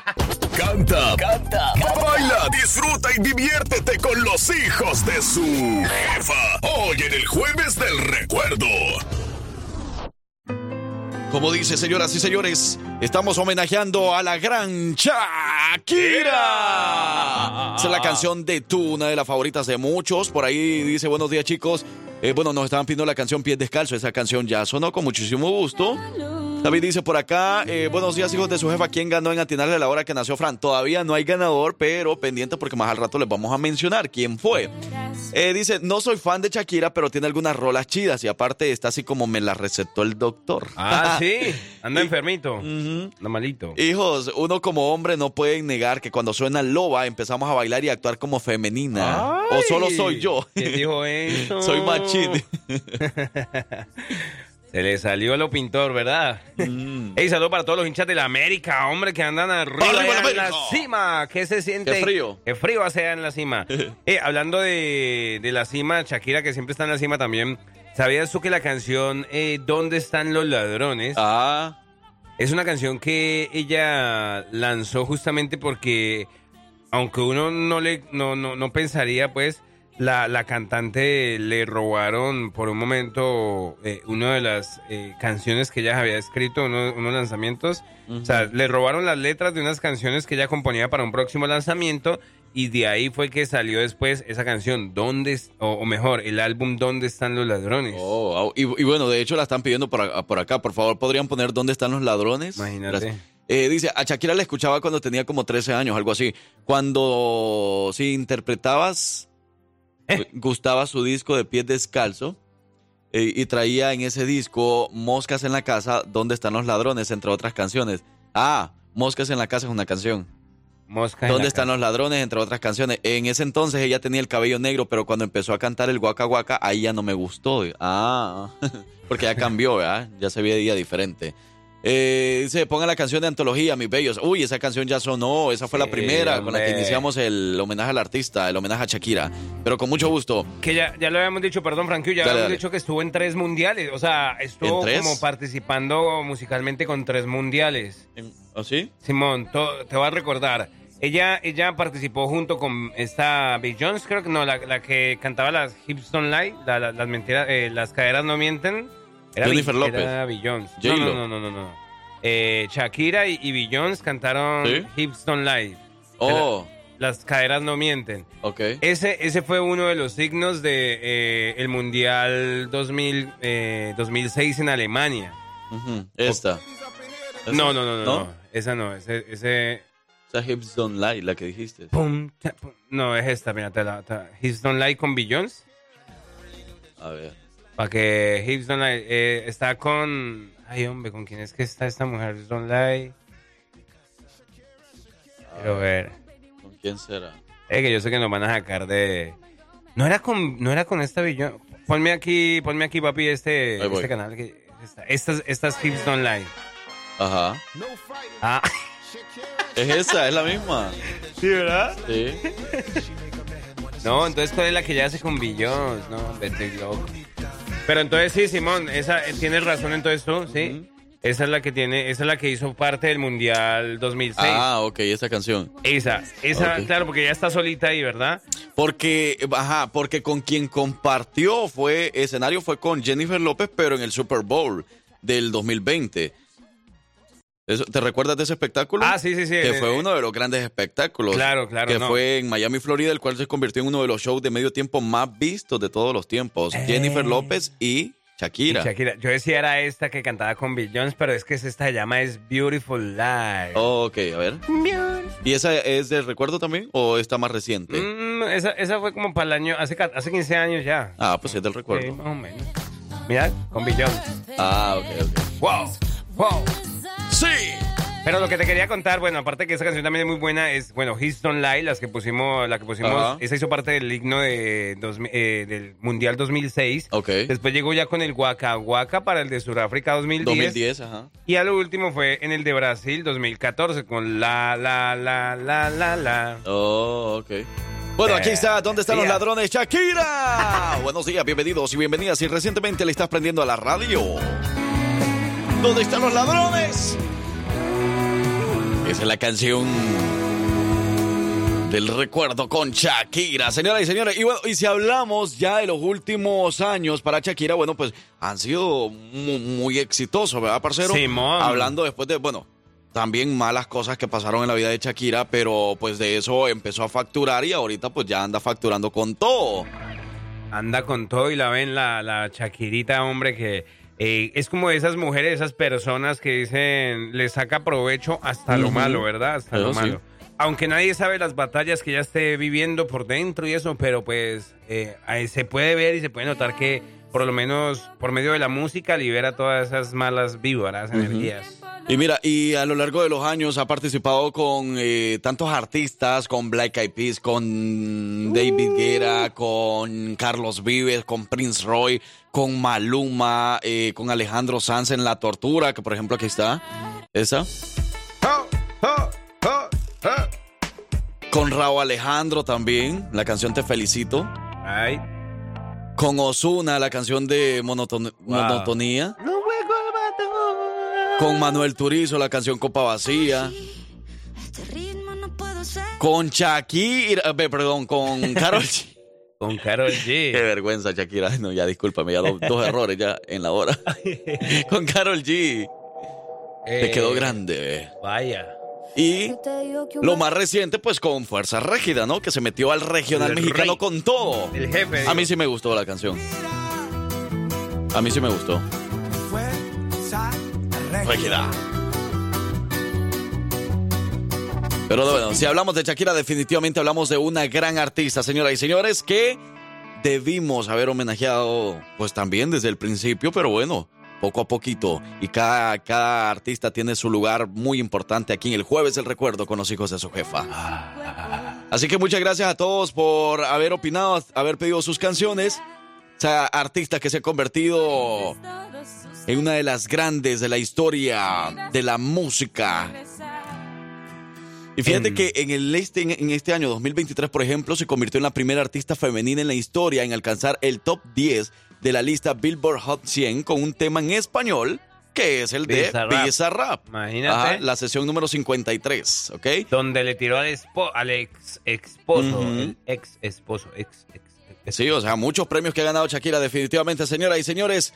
Canta, canta, baila, disfruta y diviértete con los hijos de su jefa. Hoy en el jueves del recuerdo. Como dice, señoras y señores, estamos homenajeando a la gran Shakira. Esa es la canción de Tú, una de las favoritas de muchos. Por ahí dice, buenos días chicos. Eh, bueno, nos estaban pidiendo la canción Pies Descalzo. Esa canción ya sonó con muchísimo gusto. David dice por acá, eh, buenos días hijos de su jefa, ¿quién ganó en atinarle a la hora que nació Fran? Todavía no hay ganador, pero pendiente porque más al rato les vamos a mencionar quién fue. Eh, dice, no soy fan de Shakira, pero tiene algunas rolas chidas y aparte está así como me la recetó el doctor. Ah, sí, anda enfermito, anda malito. Hijos, uno como hombre no puede negar que cuando suena loba empezamos a bailar y actuar como femenina. o solo soy yo. ¿Quién dijo eso? soy machín. Se le salió lo pintor, ¿verdad? Mm. Ey, saludo para todos los hinchas de la América, hombre, que andan arriba, ¡Arriba en la cima. ¿Qué se siente? ¡Qué frío! Qué frío hace en la cima. eh, hablando de, de la cima, Shakira, que siempre está en la cima también. ¿Sabías tú que la canción eh, ¿Dónde están los ladrones? Ah, Es una canción que ella lanzó justamente porque, aunque uno no le no, no, no pensaría, pues, la, la cantante le robaron por un momento eh, una de las eh, canciones que ella había escrito, uno- unos lanzamientos. O sea, le robaron las letras de unas canciones que ella componía para un próximo lanzamiento y de ahí fue que salió después esa canción, ¿Dónde, o, o mejor, el álbum ¿Dónde están los ladrones? Oh, y, y bueno, de hecho la están pidiendo por, por acá. Por favor, ¿podrían poner dónde están los ladrones? Imagínate. Eh, dice, a Shakira la escuchaba cuando tenía como 13 años, algo así. Cuando si interpretabas, Eh. gustaba su disco de pies descalzo eh, y traía en ese disco Moscas en la casa, ¿dónde están los ladrones? Entre otras canciones. Ah, Moscas en la casa es una canción. Mosca ¿Dónde están los ladrones? Entre otras canciones. En ese entonces ella tenía el cabello negro, pero cuando empezó a cantar el Waka Waka, ahí ya no me gustó. Ah, porque ya cambió, ¿verdad? Ya se veía diferente. Eh, dice, ponga la canción de antología, mis bellos. Uy, esa canción ya sonó. Esa fue la Sí, primera con la que hombre. iniciamos el homenaje al artista, el homenaje a Shakira. Pero con mucho gusto. Que ya, ya lo habíamos dicho, perdón, Frankie, ya Dale, habíamos dale. dicho que estuvo en tres mundiales. O sea, estuvo como participando musicalmente con tres mundiales. ¿Ah, sí? Simón, te voy a recordar. Ella, ella participó junto con esta Bill Jones, creo que no, la, la que cantaba las Hips Don't Lie, la- la- las mentiras, eh, las caderas no mienten. Jennifer Bill- López. Era Jones. No, no, no, no, no. no. Eh, Shakira y, y Jones cantaron ¿Sí? Hips Don't Lie. Oh, Las caderas no mienten. ok. Ese, ese fue uno de los signos de eh, el Mundial 2000, eh, 2006 en Alemania. Esta. No, no, no, no, no. Esa no. Ese, ese Esa Hips Don't Lie, la que dijiste. pum, ta, pum. no es esta. Mira, te la, Hips Don't Lie con Billions. A ver. Para que Hips Don't Lie eh, está con. Ay, hombre, ¿con quién es que está esta mujer? Hips Don't Lie. Quiero ver. ¿Con quién será? Es que yo sé que nos van a sacar de. No era con, no era con esta Billions. Ponme aquí, ponme aquí, papi, este, este canal. Que, esta- estas, estas Hips Don't Lie. Ajá. Ah, Es esa, es la misma. sí, ¿verdad? Sí. No, entonces, ¿cuál es la que ya hace con Billions? No, estoy loco. Pero entonces sí, Simón, esa eh, tienes razón entonces tú, ¿sí? Esa es la que tiene, esa es la que hizo parte del Mundial 2006. Ah, ok, esa canción. Esa, esa, claro, porque ya está solita ahí, ¿verdad? Porque, ajá, porque con quien compartió fue, escenario fue con Jennifer López, pero en el Super Bowl del 2020. Eso- ¿Te recuerdas de ese espectáculo? Ah, sí, sí, sí. Que Eh, fue uno de los grandes espectáculos. Claro, claro, Que no. fue en Miami, Florida, el cual se convirtió en uno de los shows de medio tiempo más vistos de todos los tiempos. Jennifer López y Shakira. Eh. Shakira. Yo decía era esta que cantaba con Bill Jones, pero es que es esta se llama es Beautiful Life. Oh, ok, a ver. ¿Y esa es del recuerdo también o está más reciente? Mm, esa, esa fue como para el año, hace, hace 15 años ya. Ah, pues es del Sí, recuerdo. más o menos. Mira, con Bill Jones. Ah, ok, ok. ¡Wow! ¡Wow! ¡Sí! Pero lo que te quería contar, bueno, aparte que esa canción también es muy buena, es, bueno, Hits Don't Lie, las que pusimos, la que pusimos, esa hizo parte del himno de, dos- eh, del Mundial 2006. Ok. Después llegó ya con el Waka Waka para el de Sudáfrica 2010. 2010, ajá. Y a lo último fue en el de Brasil 2014 con La La La La La La. Oh, ok. Bueno, aquí está. ¿Dónde están los ladrones? ¡Shakira! Buenos días, bienvenidos y bienvenidas. Si recientemente le estás prendiendo a la radio. ¿Dónde están los ladrones? Esa es la canción del recuerdo con Shakira. Señoras y señores, y bueno, y si hablamos ya de los últimos años para Shakira, bueno, pues han sido mu- muy, exitosos, ¿verdad, parcero? Simón. Hablando después de, bueno, también malas cosas que pasaron en la vida de Shakira, pero pues de eso empezó a facturar y ahorita pues ya anda facturando con todo. Anda con todo y la ven la, la Shakirita, hombre, que eh, es como esas mujeres, esas personas que dicen, le saca provecho hasta lo malo, ¿verdad? Hasta lo sí. malo. Aunque nadie sabe las batallas que ella esté viviendo por dentro y eso, pero pues eh, ahí se puede ver y se puede notar que por lo menos por medio de la música libera todas esas malas víboras, energías. Y mira, y a lo largo de los años ha participado con eh, tantos artistas, con Black Eyed Peas, con David Guerra, con Carlos Vives, con Prince Roy, con Maluma, eh, con Alejandro Sanz en La Tortura, que por ejemplo aquí está, esa. Con Raúl Alejandro también, la canción Te Felicito. Ay, Con Osuna, la canción de Monoton- Monotonía. Con Con Manuel Turizo, la canción Copa Vacía. Con Shakira, eh, perdón, con Carol G. Con Carol Qué G. vergüenza, Shakira. No, ya discúlpame, ya do- dos errores ya en la hora. con Carol G. Te Eh, quedó grande. Vaya. Y lo más reciente, pues con Fuerza Régida, ¿no? Que se metió al regional El mexicano rey. con todo. El jefe. A mí sí me gustó la canción. A mí sí me gustó. Régida. Pero bueno, si hablamos de Shakira, definitivamente hablamos de una gran artista, señoras y señores, que debimos haber homenajeado, pues también desde el principio, pero bueno, poco a poquito. Y cada, cada artista tiene su lugar muy importante aquí en el Jueves del Recuerdo con los hijos de su jefa. Así que muchas gracias a todos por haber opinado, haber pedido sus canciones. O sea, artista que se ha convertido en una de las grandes de la historia de la música. Y fíjate En- que en, el este, en, en este año 2023, por ejemplo, se convirtió en la primera artista femenina en la historia en alcanzar el top 10 de la lista Billboard Hot 100 con un tema en español que es el de Bizarrap. Bizarrap. Imagínate. Ajá, la sesión número 53, ¿ok? Donde le tiró al, ex esposo. El ex esposo. Ex, ex, ex- Sí, o sea, muchos premios que ha ganado Shakira, definitivamente, señoras y señores.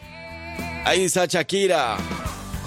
Ahí está Shakira.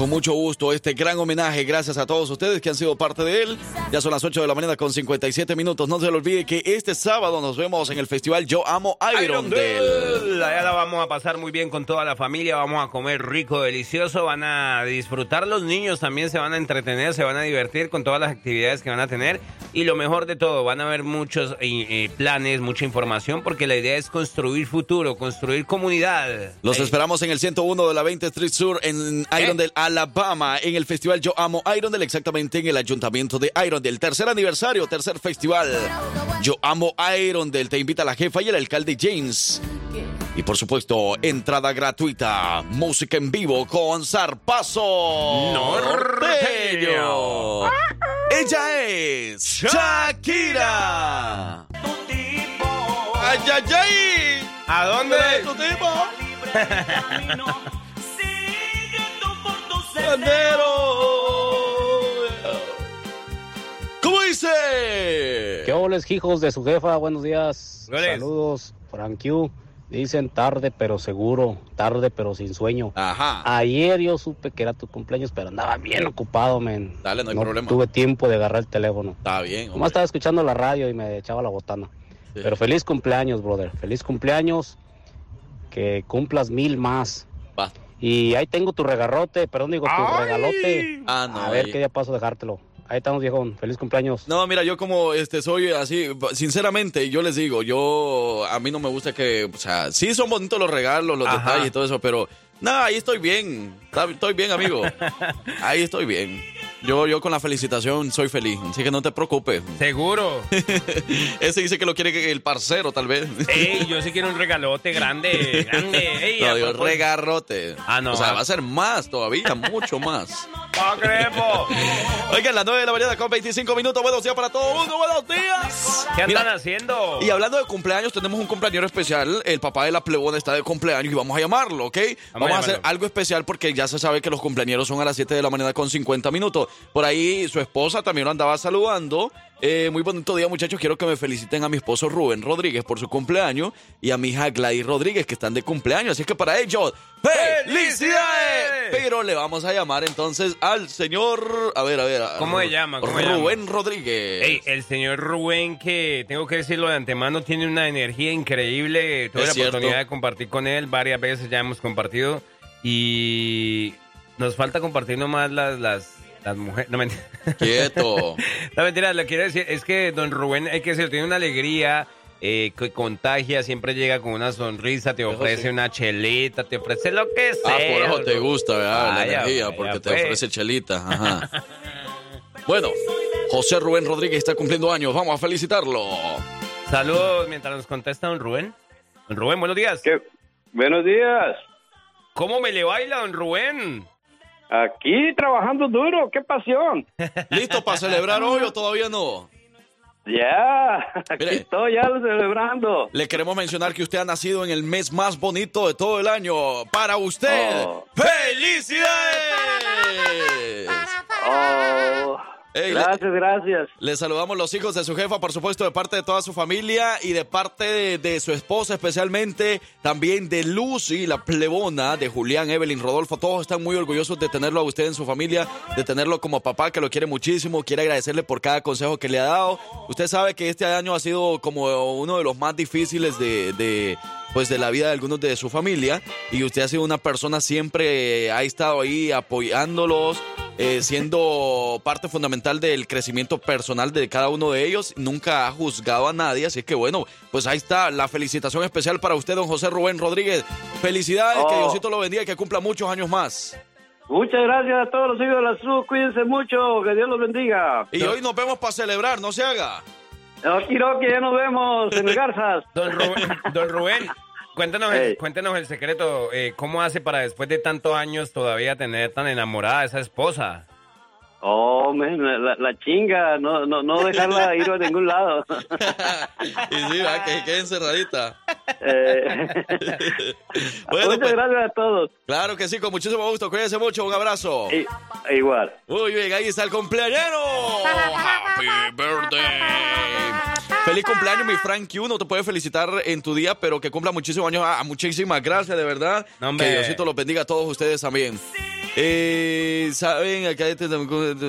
Con mucho gusto, este gran homenaje. Gracias a todos ustedes que han sido parte de él. Ya son las 8 de la mañana con 57 minutos. No se le olvide que este sábado nos vemos en el festival Yo Amo Irondale. Irondale. Allá la vamos a pasar muy bien con toda la familia. Vamos a comer rico, delicioso. Van a disfrutar los niños también. Se van a entretener, se van a divertir con todas las actividades que van a tener. Y lo mejor de todo, van a haber muchos eh, eh, planes, mucha información, porque la idea es construir futuro, construir comunidad. Los Ahí. esperamos en el 101 de la 20 Street Sur en Irondale, Alabama, en el festival Yo Amo Irondale, exactamente en el ayuntamiento de Irondale. Tercer aniversario, tercer festival. Yo Amo Irondale. Te invita la jefa y el alcalde James. Y por supuesto, entrada gratuita, música en vivo con Zarpazo Norteño. Ella es Shakira. ¡Ay, ay, ay! ¿A dónde? tu tipo? Bandero. ¿Cómo dice? ¿Qué oles, hijos de su jefa? Buenos días. Saludos, Frank Q. Dicen tarde pero seguro, tarde pero sin sueño. Ajá. Ayer yo supe que era tu cumpleaños, pero andaba bien ocupado, men. Dale, no hay problema. tuve tiempo de agarrar el teléfono. Está bien. Nomás estaba escuchando la radio y me echaba la botana. Sí. Pero feliz cumpleaños, brother. Feliz cumpleaños. Que cumplas mil más. Va. Y ahí tengo tu regarrote, perdón, digo tu ¡Ay! regalote. Ah, no. A ver qué día paso a dejártelo. Ahí estamos, viejón. Feliz cumpleaños. No, mira, yo como este soy así, sinceramente, yo les digo, yo a mí no me gusta que, o sea, sí son bonitos los regalos, los Ajá. detalles y todo eso, pero nada, ahí estoy bien, estoy bien, amigo. Ahí estoy bien. Yo, yo con la felicitación soy feliz, así que no te preocupes. Seguro. Ese dice que lo quiere que el parcero, tal vez. Ey, yo sí quiero un regalote grande, grande. Ey, No, digo, regarrote. Ah, no, O sea, va a ser más todavía, mucho más. ¡Ah, crepo! Oigan, las 9 de la mañana con 25 minutos. Buenos días para todo el mundo. Buenos días. ¿Qué andan Mira, haciendo? Y hablando de cumpleaños, tenemos un cumpleañero especial. El papá de la plebona está de cumpleaños y vamos a llamarlo, ¿ok? Vamos, a a hacer algo especial porque ya se sabe que los cumpleañeros son a las 7 de la mañana con 50 minutos. Por ahí su esposa también lo andaba saludando. Eh, muy bonito día, muchachos. Quiero que me feliciten a mi esposo Rubén Rodríguez por su cumpleaños y a mi hija Gladys Rodríguez que están de cumpleaños. Así que para ellos, ¡felicidades! Pero le vamos a llamar entonces al señor. A ver, a ver. a- ¿Cómo se llama? ¿Cómo se llama? Rubén Rodríguez. Ey, el señor Rubén, que tengo que decirlo de antemano, tiene una energía increíble. Tuve Es la cierto. oportunidad de compartir con él, varias veces ya hemos compartido. Y nos falta compartir nomás las, las, las mujeres. No, mentira. Quieto. No, mentira, lo que quiero decir es que don Rubén, hay que decirlo, tiene una alegría. eh, que contagia, siempre llega con una sonrisa, te ofrece sí. una chelita, te ofrece lo que sea. Ah, por eso te gusta, ¿verdad? la energía, vaya, porque te pues. ofrece chelita. Ajá. bueno, José Rubén Rodríguez está cumpliendo años. Vamos a felicitarlo. Saludos mientras nos contesta don Rubén. Don Rubén, buenos días. ¿Qué? Buenos días. ¿Cómo me le baila, don Rubén? Aquí trabajando duro, qué pasión. ¿Listo para celebrar hoy o todavía no? Ya, aquí Mire. estoy ya celebrando. Le queremos mencionar que usted ha nacido en el mes más bonito de todo el año. Para usted, Oh. ¡felicidades! Oh, Ey, le- gracias, gracias. Le saludamos los hijos de su jefa, por supuesto, de parte de toda su familia y de parte de, de su esposa especialmente, también de Lucy, la plebona, de Julián, Evelyn, Rodolfo. Todos están muy orgullosos de tenerlo a usted en su familia, de tenerlo como papá que lo quiere muchísimo, quiere agradecerle por cada consejo que le ha dado. Usted sabe que este año ha sido como uno de los más difíciles de... de pues de la vida de algunos de su familia y usted ha sido una persona siempre eh, ha estado ahí apoyándolos eh, siendo parte fundamental del crecimiento personal de cada uno de ellos. Nunca ha juzgado a nadie, así que bueno, pues ahí está la felicitación especial para usted, don José Rubén Rodríguez. Felicidades, que Oh. Diosito lo bendiga y que cumpla muchos años más. Muchas gracias a todos los hijos de la SU. Cuídense mucho. Que Dios los bendiga. Y hoy nos vemos para celebrar, no se haga. Okiroki, ya nos vemos en el Garzas. Don Rubén, don Rubén cuéntanos, el, cuéntanos el secreto. eh, ¿Cómo hace para después de tantos años todavía tener tan enamorada a esa esposa? Oh, men, la, la chinga, no, no, no dejarla ir a ningún lado. y sí, va, que quede encerradita. Eh, Bueno, muchas pues, gracias a todos. claro que sí, con muchísimo gusto. Cuídense mucho, un abrazo. I- igual. Muy bien, ahí está el cumpleañero. Happy birthday. Feliz cumpleaños, mi Frank Q. No te puede felicitar en tu día, pero que cumpla muchísimos años. Ah, muchísimas gracias, de verdad. No, que Diosito los bendiga a todos ustedes también. Eh, saben, acá este-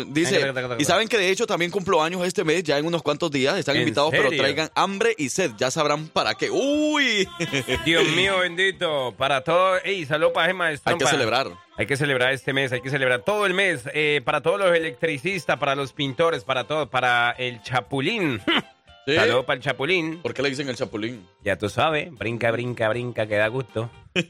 dice, y saben que de hecho también cumplo años este mes, ya en unos cuantos días. Están ¿En invitados, pero traigan hambre y sed. Ya sabrán para qué. ¡Uy! Dios mío bendito, para todo. Ey, salud para Gemma Hay que celebrar. Hay que celebrar este mes, hay que celebrar todo el mes, eh, para todos los electricistas, para los pintores, para todo, para el chapulín. ¿Sí? Para el chapulín. ¿Por qué le dicen el chapulín? Ya tú sabes, brinca, brinca, brinca, que da gusto.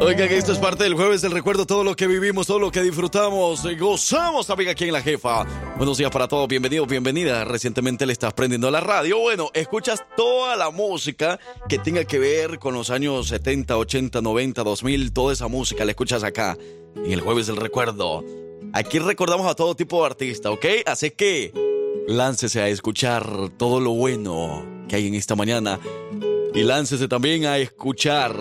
Oigan, esto es parte del jueves del recuerdo, todo lo que vivimos, todo lo que disfrutamos, y gozamos también aquí en La Jefa. Buenos días para todos, bienvenidos, bienvenida. Recientemente le estás prendiendo la radio. Bueno, escuchas toda la música que tenga que ver con los años 70, 80, 90, 2000, toda esa música la escuchas acá, en el jueves del recuerdo. Aquí recordamos a todo tipo de artista, ¿ok? Así que láncese a escuchar todo lo bueno que hay en esta mañana y láncese también a escuchar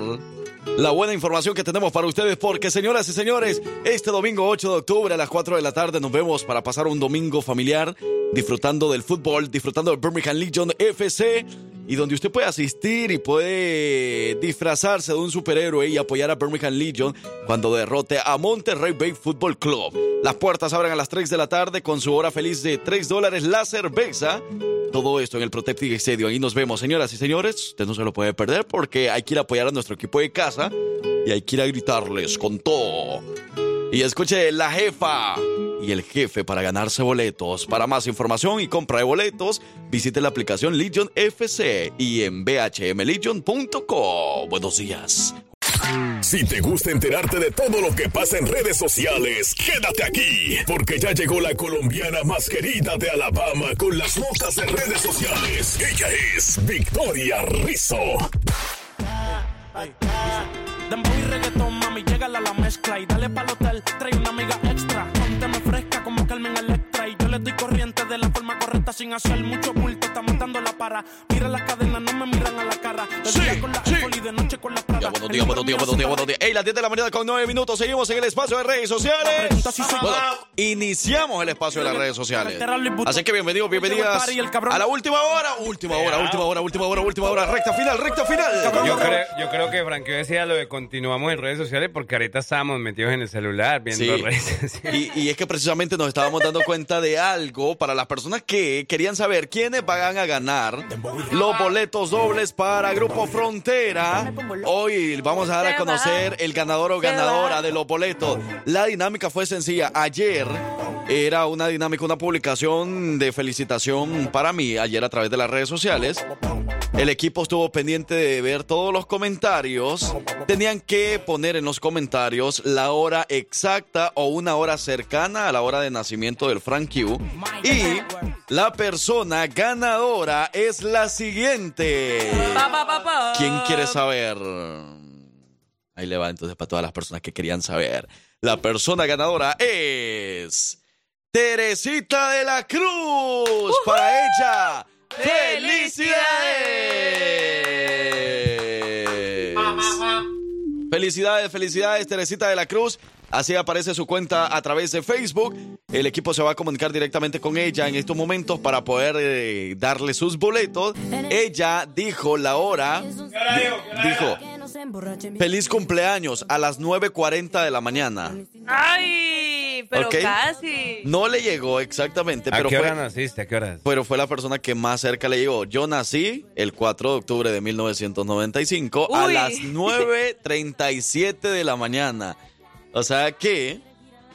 la buena información que tenemos para ustedes, porque señoras y señores, este domingo 8 de octubre a las 4 de la tarde nos vemos para pasar un domingo familiar disfrutando del fútbol, disfrutando del Birmingham Legion FC y donde usted puede asistir y puede disfrazarse de un superhéroe y apoyar a Birmingham Legion cuando derrote a Monterrey Bay Football Club. Las puertas abren a las 3 de la tarde con su hora feliz de 3 dólares la cerveza. Todo esto en el Protective Stadium. Ahí nos vemos, señoras y señores. Usted no se lo puede perder porque hay que ir a apoyar a nuestro equipo de casa y hay que ir a gritarles con todo. Y escuche la jefa y el jefe para ganarse boletos. Para más información y compra de boletos, visite la aplicación Legion FC y en bhmlegion.com. Buenos días. Si te gusta enterarte de todo lo que pasa en redes sociales, quédate aquí, porque ya llegó la colombiana más querida de Alabama con las notas de redes sociales. Ella es Victoria Rizzo. Dembow y reggaetón, mami, llégala a la mezcla y dale pa'l hotel, trae una amiga extra. Pónteme fresca como Carmen Electra y yo le doy corriente de la forma correcta sin hacer mucho bulto, está matando la para. Mira las cadenas, no me miran a la cara. De día con la Eiffel y de noche con la Buenos días, buenos días, buenos días, buenos días. Ey, las 10 de la mañana con 9 minutos. Seguimos en el espacio de redes sociales. Bueno, iniciamos el espacio de las redes sociales. Así que bienvenidos, bienvenidas a la última hora. Última hora, última hora, última hora, última hora. Recta final, recta final. Yo creo, yo creo que Frankie decía lo de continuamos en redes sociales porque ahorita estábamos metidos en el celular viendo Sí. redes sociales. Y, y es que precisamente nos estábamos dando cuenta de algo para las personas que querían saber quiénes van a ganar los boletos dobles para Grupo Frontera. Hoy vamos a dar a conocer el ganador o ganadora de los boletos. La dinámica fue sencilla. Ayer era una dinámica, una publicación de felicitación para mí, ayer a través de las redes sociales. El equipo estuvo pendiente de ver todos los comentarios. Tenían que poner en los comentarios la hora exacta o una hora cercana a la hora de nacimiento del Frank Q. Y la persona ganadora es la siguiente. ¿Quién quiere saber? Ahí le va entonces para todas las personas que querían saber. La persona ganadora es Teresita de la Cruz. Para ella, ¡Felicidades! Felicidades, felicidades, Teresita de la Cruz. Así aparece su cuenta a través de Facebook. El equipo se va a comunicar directamente con ella en estos momentos para poder eh, darle sus boletos. Ella dijo la hora. di- dijo, feliz cumpleaños a las 9.40 de la mañana. Ay, pero casi. No le llegó exactamente, ¿A pero qué fue, hora naciste? ¿A qué hora? pero fue la persona que más cerca le llegó. Yo nací el 4 de octubre de 1995 a Uy. las 9.37 de la mañana. O sea que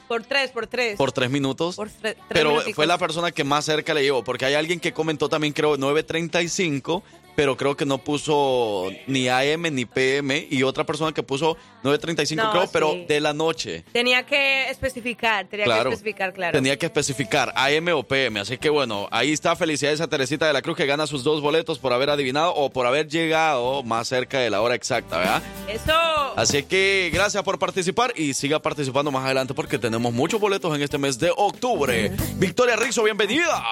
Por tres, por tres. por tres minutos. Por tre- tres pero minuticos. fue la persona que más cerca le llegó, porque hay alguien que comentó también, creo, 9.35, pero creo que no puso ni AM ni PM, y otra persona que puso 9.35, No, creo, pero de la noche. Tenía que especificar, tenía Claro. que especificar, claro. Tenía que especificar AM o PM. Así que bueno, ahí está. Felicidades a Teresita de la Cruz que gana sus dos boletos por haber adivinado o por haber llegado más cerca de la hora exacta, ¿verdad? Eso. Así que gracias por participar y siga participando más adelante porque tenemos muchos boletos en este mes de octubre. Victoria Rizzo, bienvenida.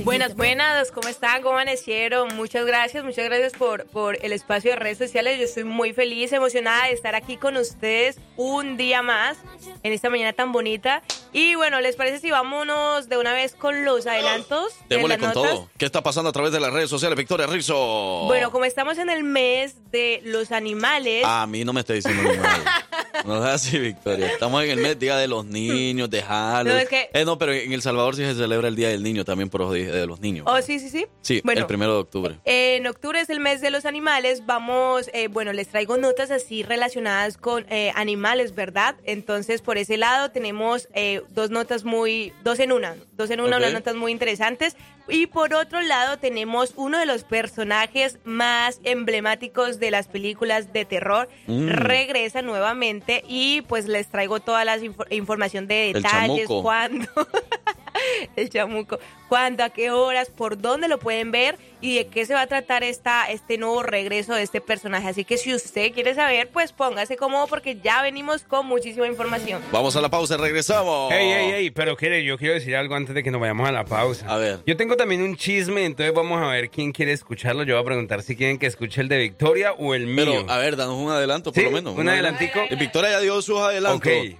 Buenas, buenas, ¿cómo están? ¿Cómo amanecieron? Muchas gracias, muchas gracias por, por el espacio de redes sociales. Yo estoy muy feliz, emocionada de estar aquí con ustedes un día más en esta mañana tan bonita. Y bueno, ¿les parece si vámonos de una vez con los adelantos? de Démosle las con notas? todo. ¿Qué está pasando a través de las redes sociales, Victoria Rizzo? Bueno, como estamos en el mes de los animales, A mí no me está diciendo nada. No es así, Victoria. Estamos en el mes Día de los Niños, de Halloween. No, es que- Eh, no, pero en El Salvador sí se celebra el Día del Niño también por los días de los niños. oh, sí, sí, sí. Sí, bueno, el primero de octubre. En octubre es el mes de los animales. Vamos, eh, bueno, les traigo notas así relacionadas con eh, animales, ¿verdad? Entonces, por ese lado tenemos eh, dos notas muy, dos en una, dos en una, Ok. unas notas muy interesantes. Y por otro lado tenemos uno de los personajes más emblemáticos de las películas de terror. Mm. Regresa nuevamente y pues les traigo toda la información de detalles, cuándo, el chamuco, cuándo, a qué horas, por dónde lo pueden ver y de qué se va a tratar esta, este nuevo regreso de este personaje. Así que si usted quiere saber, pues póngase cómodo porque ya venimos con muchísima información. Vamos a la pausa, regresamos. Ey, ey, ey, pero quiere, yo quiero decir algo antes de que nos vayamos a la pausa. A ver. Yo tengo también un chisme, entonces vamos a ver quién quiere escucharlo. Yo voy a preguntar si quieren que escuche el de Victoria o el mío. Pero, a ver, danos un adelanto, por Sí, lo menos. un adelantico. Victoria ya dio sus adelantos. Ok.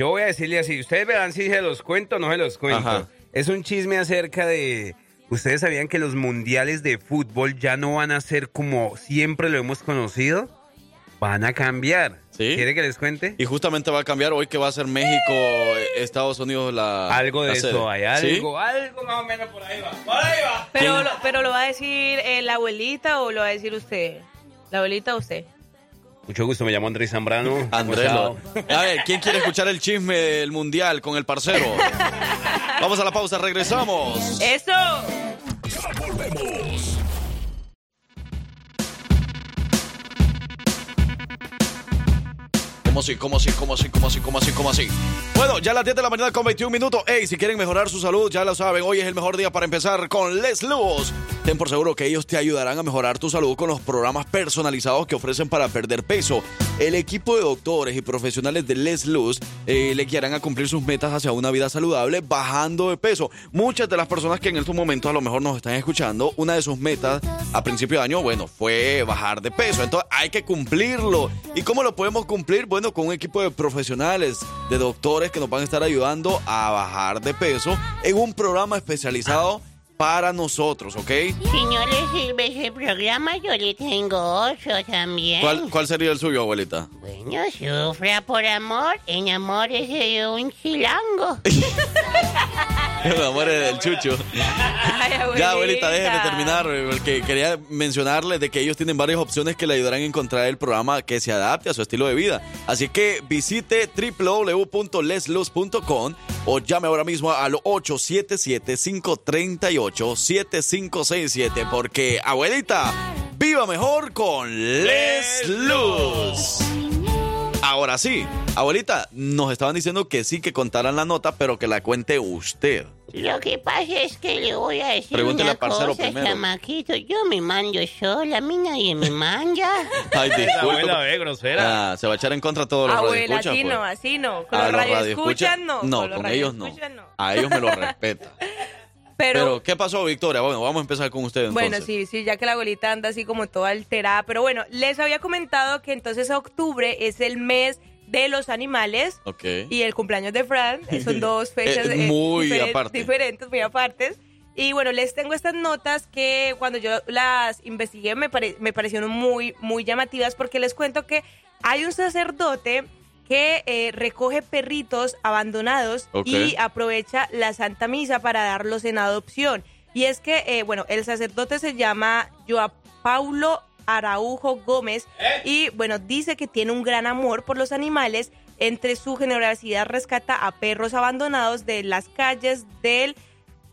Yo voy a decirle así, ustedes verán si se los cuento o no se los cuento. Ajá. Es un chisme acerca de... ¿Ustedes sabían que los mundiales de fútbol ya no van a ser como siempre lo hemos conocido? Van a cambiar. ¿Sí? ¿Quiere que les cuente? Y justamente va a cambiar hoy que va a ser México, eh, Estados Unidos la. Algo de la eso hay, ¿Sí? algo, algo más o menos por ahí va. Por ahí va. Pero, lo, pero lo va a decir eh, la abuelita o lo va a decir usted. La abuelita o usted. Mucho gusto, me llamo Andrés Zambrano. Andrés. A ver, ¿quién quiere escuchar el chisme del mundial con el parcero? Vamos a la pausa, regresamos. ¡Eso! ¿Cómo así? ¿Cómo así? ¿Cómo así? ¿Cómo así? ¿Cómo así? ¿Cómo así? Bueno, ya a las 10 de la mañana con 21 minutos. Ey, si quieren mejorar su salud, ya lo saben. Hoy es el mejor día para empezar con Les Luz. Ten por seguro que ellos te ayudarán a mejorar tu salud con los programas personalizados que ofrecen para perder peso. El equipo de doctores y profesionales de Les Luz eh, le guiarán a cumplir sus metas hacia una vida saludable bajando de peso. Muchas de las personas que en estos momentos a lo mejor nos están escuchando, una de sus metas a principio de año, bueno, fue bajar de peso. Entonces hay que cumplirlo. ¿Y cómo lo podemos cumplir? Bueno, con un equipo de profesionales, de doctores que nos van a estar ayudando a bajar de peso en un programa especializado para nosotros, ¿ok? Si no le sirve ese programa, yo le tengo otro también. ¿Cuál, cuál sería el suyo, abuelita? Bueno, sufra por amor, enamórese de un chilango. El amor del chucho. Ya, abuelita, déjeme terminar, eh, porque quería mencionarles de que ellos tienen varias opciones que le ayudarán a encontrar el programa que se adapte a su estilo de vida. Así que visite www.lesluz.com o llame ahora mismo al 877-538-7567 porque, abuelita, viva mejor con Les Luz. Ahora sí, abuelita, nos estaban diciendo que sí, que contaran la nota, pero que la cuente usted. Lo que pasa es que le voy a decir Pregúntele una al parcero cosa, primero. chamaquito. Yo me mando sola, a mí nadie me manda. Ay, disculpe. abuela, ve, grosera. Ah, se va a echar en contra todos los Abuela, radioescuchas. así pues. no, así no. Con A los radioescuchas no. No, los con ellos no. no. A ellos me lo respeta. Pero, Pero- ¿qué pasó, Victoria? Bueno, vamos a empezar con usted entonces. Bueno, sí, sí, ya que la abuelita anda así como toda alterada. Pero bueno, les había comentado que entonces octubre es el mes de los animales Ok. y el cumpleaños de Fran. Son dos fechas Eh, eh, muy diferen- aparte. diferentes, muy apartes. Y bueno, les tengo estas notas que cuando yo las investigué me, pare- me parecieron muy, muy llamativas porque les cuento que hay un sacerdote que eh, recoge perritos abandonados y aprovecha la Santa Misa para darlos en adopción. Y es que, eh, bueno, el sacerdote se llama Joa Paulo Araujo Gómez y, bueno, dice que tiene un gran amor por los animales. Entre su generosidad rescata a perros abandonados de las calles del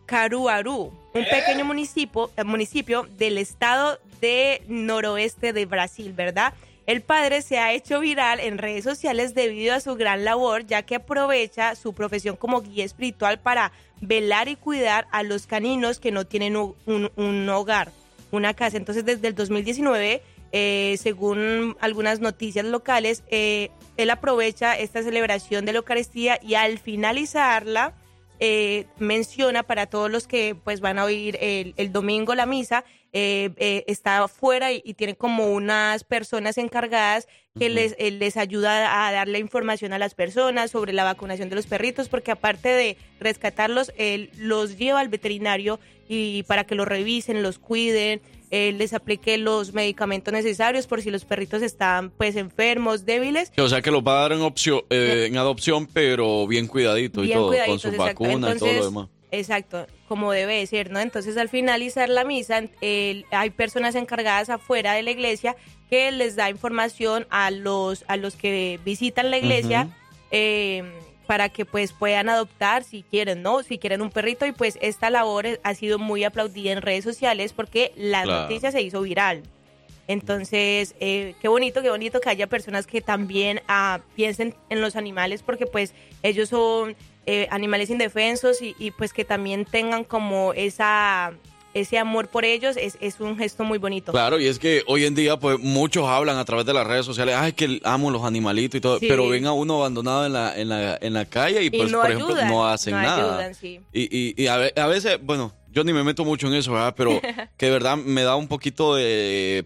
Caruaru, un pequeño municipio, eh, municipio del estado de noroeste de Brasil, ¿verdad? El padre se ha hecho viral en redes sociales debido a su gran labor, ya que aprovecha su profesión como guía espiritual para velar y cuidar a los caninos que no tienen un, hogar, una casa. Entonces, desde el 2019, eh, según algunas noticias locales, eh, él aprovecha esta celebración de la Eucaristía y al finalizarla, eh, menciona para todos los que pues van a oír el, el domingo la misa, eh, eh, está afuera y, y tiene como unas personas encargadas que les, eh, les ayuda a darle información a las personas sobre la vacunación de los perritos, porque aparte de rescatarlos, él los lleva al veterinario y para que los revisen, los cuiden, eh, les aplique los medicamentos necesarios por si los perritos están pues enfermos, débiles. O sea que los va a dar en, opción, eh, en adopción, pero bien cuidadito y todo, con sus vacunas y todo lo demás. Exacto, como debe de ser, ¿no? Entonces al finalizar la misa, el- hay personas encargadas afuera de la iglesia que les da información a los, a los que visitan la iglesia eh, para que pues puedan adoptar si quieren, ¿no? Si quieren un perrito y pues esta labor ha sido muy aplaudida en redes sociales porque la Claro. noticia se hizo viral. Entonces, eh, qué bonito, qué bonito que haya personas que también ah, piensen en los animales porque pues ellos son eh, animales indefensos y, y, pues que también tengan como esa ese amor por ellos es, es un gesto muy bonito. Claro, y es que hoy en día, pues muchos hablan a través de las redes sociales, ay, que amo los animalitos y todo, Sí. pero ven a uno abandonado en la, en la, en la calle y, Y pues, no por ejemplo, no hacen no nada. ayudan, sí. Y, y, a veces, bueno, yo ni me meto mucho en eso, ¿verdad? Pero que de verdad me da un poquito de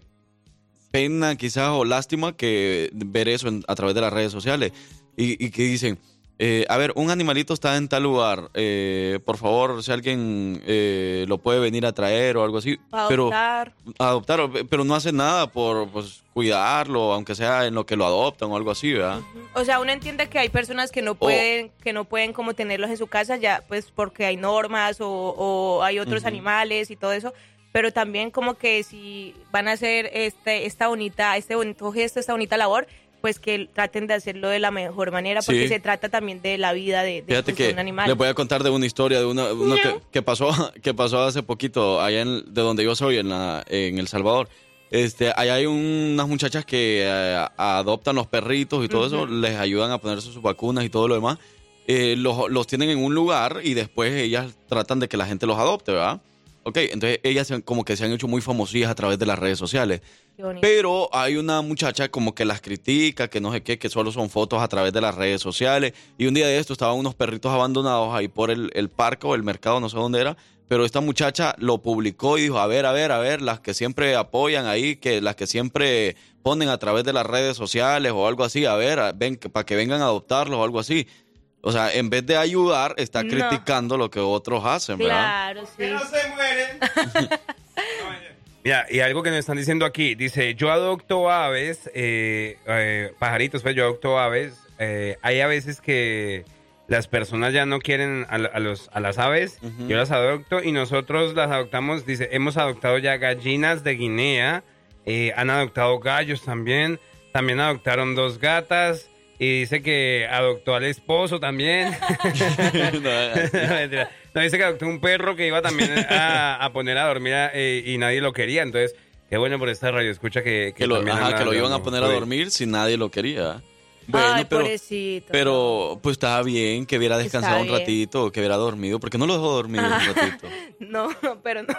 pena quizás o lástima que ver eso en- a través de las redes sociales y, y que dicen, eh, a ver, un animalito está en tal lugar, eh, por favor, si alguien eh, lo puede venir a traer o algo así, pero Adoptar. adoptar, o- pero no hacen nada por pues, cuidarlo, aunque sea en lo que lo adoptan o algo así, ¿verdad? O sea, uno entiende que hay personas que no pueden, que no pueden como tenerlos en su casa ya, pues porque hay normas o, o hay otros animales y todo eso. Pero también como que si van a hacer este, esta bonita, este bonito gesto, esta bonita labor, pues que traten de hacerlo de la mejor manera, porque Sí. se trata también de la vida de, de, Fíjate pues, que un animal. les voy a contar de una historia de una, uno que, que pasó que pasó hace poquito allá en, de donde yo soy en la en El Salvador. Este, allá hay unas muchachas que eh, adoptan los perritos y todo eso, les ayudan a ponerse sus vacunas y todo lo demás. Eh, los, los tienen en un lugar y después ellas tratan de que la gente los adopte, ¿verdad? Ok, entonces ellas como que se han hecho muy famosillas a través de las redes sociales. Qué. Pero hay una muchacha como que las critica, que no sé qué, que solo son fotos a través de las redes sociales. Y un día de esto estaban unos perritos abandonados ahí por el, el parque o el mercado, no sé dónde era. Pero esta muchacha lo publicó y dijo, a ver, a ver, a ver, las que siempre apoyan ahí, que las que siempre ponen a través de las redes sociales o algo así, a ver, ven, que- para que vengan a adoptarlos o algo así. O sea, en vez de ayudar, está No. criticando lo que otros hacen, ¿verdad? Claro, sí. Mira, y algo que nos están diciendo aquí, dice, yo adopto aves, eh, eh, pajaritos, pues yo adopto aves. eh, hay a veces que las personas ya no quieren a, a los, a las aves, yo las adopto y nosotros las adoptamos, dice, hemos adoptado ya gallinas de Guinea, eh, han adoptado gallos también, también adoptaron dos gatas. Y dice que adoptó al esposo también. no. No, dice que adoptó un perro que iba también a, a poner a dormir eh, y nadie lo quería. Entonces, qué bueno por esta radio. Escucha que, Que lo, también ajá, que lo iban a poner a dormir si nadie lo quería. Bueno, Ay, pero, pobrecito. pero pues estaba bien que hubiera descansado un bien. ratito, que hubiera dormido, porque no lo dejó dormir un ratito. No, pero no.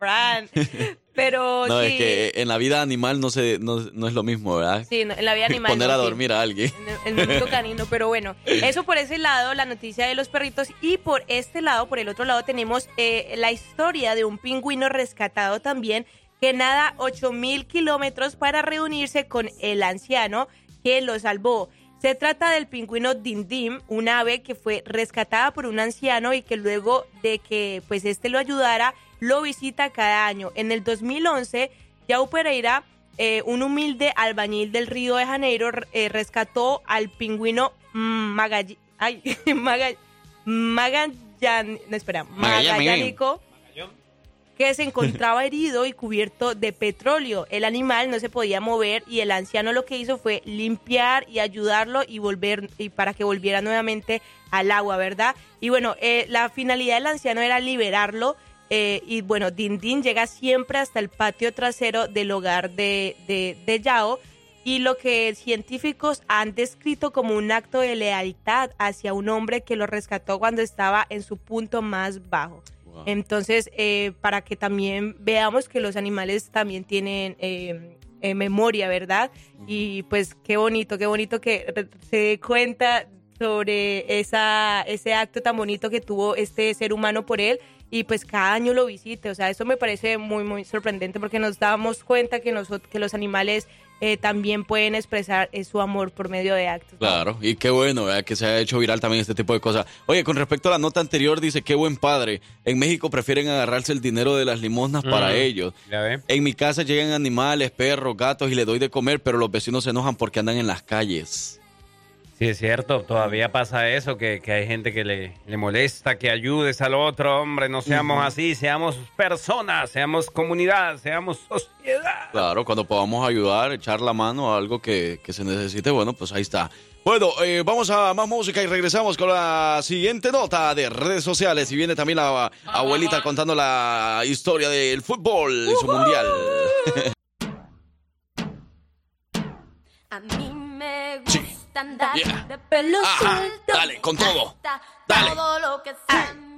Fran. Pero No, sí. es que en la vida animal no, se, no, no es lo mismo, ¿verdad? Sí, no, en la vida animal. Poner no, a sí. dormir a alguien. En el mundo canino, pero bueno, eso por ese lado, la noticia de los perritos, y por este lado, por el otro lado, tenemos eh, la historia de un pingüino rescatado también, que nada 8000 kilómetros para reunirse con el anciano que lo salvó. Se trata del pingüino Dindim, un ave que fue rescatada por un anciano y que luego de que pues este lo ayudara, lo visita cada año. En el 2011, Yao Pereira, eh, un humilde albañil del Río de Janeiro, eh, rescató al pingüino Magallan, ay, Maga- Magallan, no, espera. Magallánico, que se encontraba herido y cubierto de petróleo. El animal no se podía mover y el anciano lo que hizo fue limpiar y ayudarlo y volver y para que volviera nuevamente al agua, ¿verdad? Y bueno, eh, la finalidad del anciano era liberarlo. Eh, y bueno, Din Din llega siempre hasta el patio trasero del hogar de, de, de Yao y lo que científicos han descrito como un acto de lealtad hacia un hombre que lo rescató cuando estaba en su punto más bajo. Entonces, eh, para que también veamos que los animales también tienen eh, eh, memoria, ¿verdad? Y pues qué bonito, qué bonito que se dé cuenta sobre esa, ese acto tan bonito que tuvo este ser humano por él y pues cada año lo visite. O sea, eso me parece muy, muy sorprendente porque nos damos cuenta que, nosotros, que los animales eh, también pueden expresar eh, su amor por medio de actos. Claro, y qué bueno ¿verdad? que se haya hecho viral también este tipo de cosas. Oye, con respecto a la nota anterior, dice, qué buen padre. En México prefieren agarrarse el dinero de las limosnas para Mm, ellos. En mi casa llegan animales, perros, gatos y le doy de comer, pero los vecinos se enojan porque andan en las calles. Sí, es cierto, todavía pasa eso, que, que hay gente que le, le molesta, que ayudes al otro, hombre, no seamos así, seamos personas, seamos comunidad, seamos sociedad. Claro, cuando podamos ayudar, echar la mano a algo que, que se necesite, bueno, pues ahí está. Bueno, eh, vamos a más música y regresamos con la siguiente nota de redes sociales. Y viene también la abuelita contando la historia del fútbol y su mundial. A mí me Sí. Yeah. de pelo Ajá. suelto. Dale, con todo. Dale. Todo lo que mis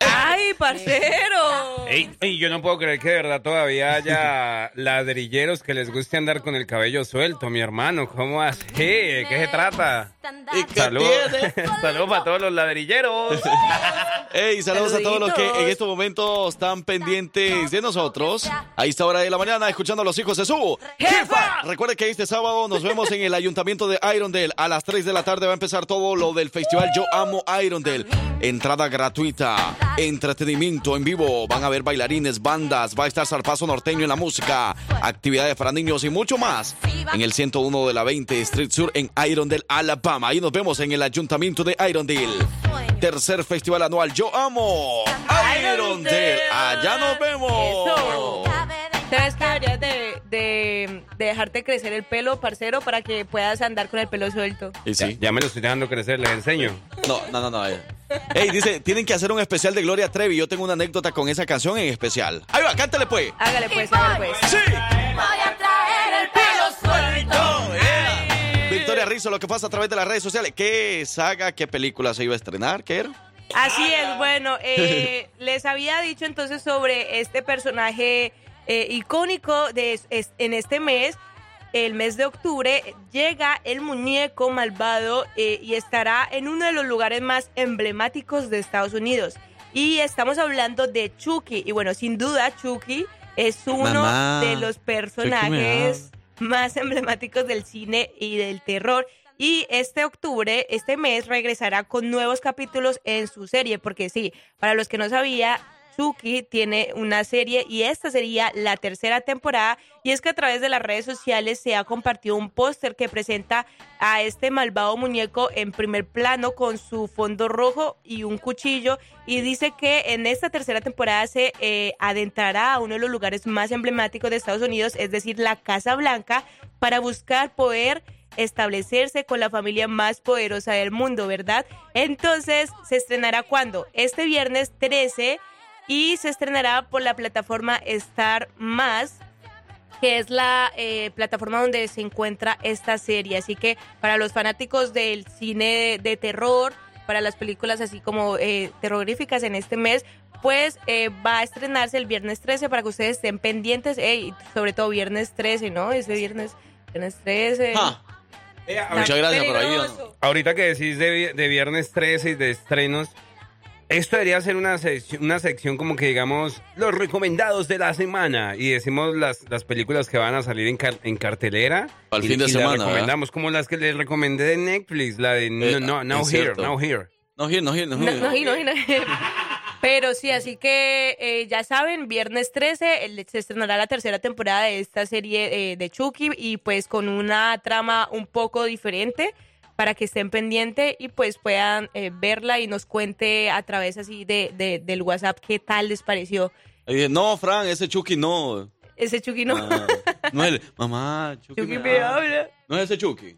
¡Ay, parcero! Ey, ey, yo no puedo creer que de verdad todavía haya ladrilleros que les guste andar con el cabello suelto, mi hermano. ¿Cómo así? ¿De qué se trata? ¿Y qué Saludos? Saludos para todos los ladrilleros. Hey, saludos a todos los que en estos momentos están pendientes de nosotros. A esta hora de la mañana, escuchando a los hijos de su jefa. Recuerde que este sábado nos vemos en el ayuntamiento de Irondale. A las 3 de la tarde va a empezar todo lo del festival Yo Amo Irondale. Entrada gratuita, entretenimiento en vivo. Van a haber bailarines, bandas, va a estar Zarpazo Norteño en la música, actividades para niños y mucho más. En el 101 de la 20 Street Sur en Irondale, Alabama. Ahí nos vemos en el ayuntamiento de Irondale. Tercer festival anual Yo Amo Irondale. Allá nos vemos. ¿Sabes qué deberías de, de- de dejarte crecer el pelo, parcero, para que puedas andar con el pelo suelto? Y sí. Ya me lo estoy dejando crecer, les enseño. No, no, no, no. Ey, dice, tienen que hacer un especial de Gloria Trevi. Yo tengo una anécdota con esa canción en especial. Ahí va, cántale pues. Hágale pues, hágale pues. Sí. Voy a traer el pelo suelto. Victoria Rizzo, lo que pasa a través de las redes sociales. ¿Qué saga, qué película se iba a estrenar? ¿Qué era? Así es, bueno, eh, les había dicho entonces sobre este personaje eh, icónico de es- en este mes, el mes de octubre, llega el muñeco malvado eh, y estará en uno de los lugares más emblemáticos de Estados Unidos. Y estamos hablando de Chucky. Y bueno, sin duda, Chucky es uno Mamá, de los personajes más emblemáticos del cine y del terror. Y este octubre, este mes, regresará con nuevos capítulos en su serie, porque sí, para los que no sabía, Chucky tiene una serie y esta sería la tercera temporada. Y es que a través de las redes sociales se ha compartido un póster que presenta a este malvado muñeco en primer plano con su fondo rojo y un cuchillo. Y dice que en esta tercera temporada se eh, adentrará a uno de los lugares más emblemáticos de Estados Unidos, es decir, la Casa Blanca, para buscar poder establecerse con la familia más poderosa del mundo, ¿verdad? Entonces, ¿se estrenará cuándo? Este viernes 13 y se estrenará por la plataforma Star Más que es la eh, plataforma donde se encuentra esta serie. Así que para los fanáticos del cine de, de terror, para las películas así como eh, terroríficas en este mes, pues eh, va a estrenarse el viernes 13 para que ustedes estén pendientes, ey, sobre todo viernes 13, ¿no? Ese viernes, viernes 13. Ah. Muchas gracias por ahí. Ahorita que decís de, de viernes 13 y de estrenos, esto debería ser una sección, una sección como que digamos los recomendados de la semana y decimos las, las películas que van a salir en, car- en cartelera. Al y- fin de y las semana, recomendamos como las que les recomendé de Netflix, la de No, no, Now es Here. Now Here. No, here, no, here, no, No, here. no, y no, y no. Pero sí, así que eh, ya saben, viernes 13 el- se estrenará la tercera temporada de esta serie eh, de Chucky y pues con una trama un poco diferente para que estén pendientes y pues puedan eh, verla y nos cuente a través así de, de- del WhatsApp qué tal les pareció Ahí dije, no, Fran, ese Chucky no. ese Chucky, ¿no? Ah, no es el, mamá, Chucky, Chucky me me habla. habla. No es ese Chucky.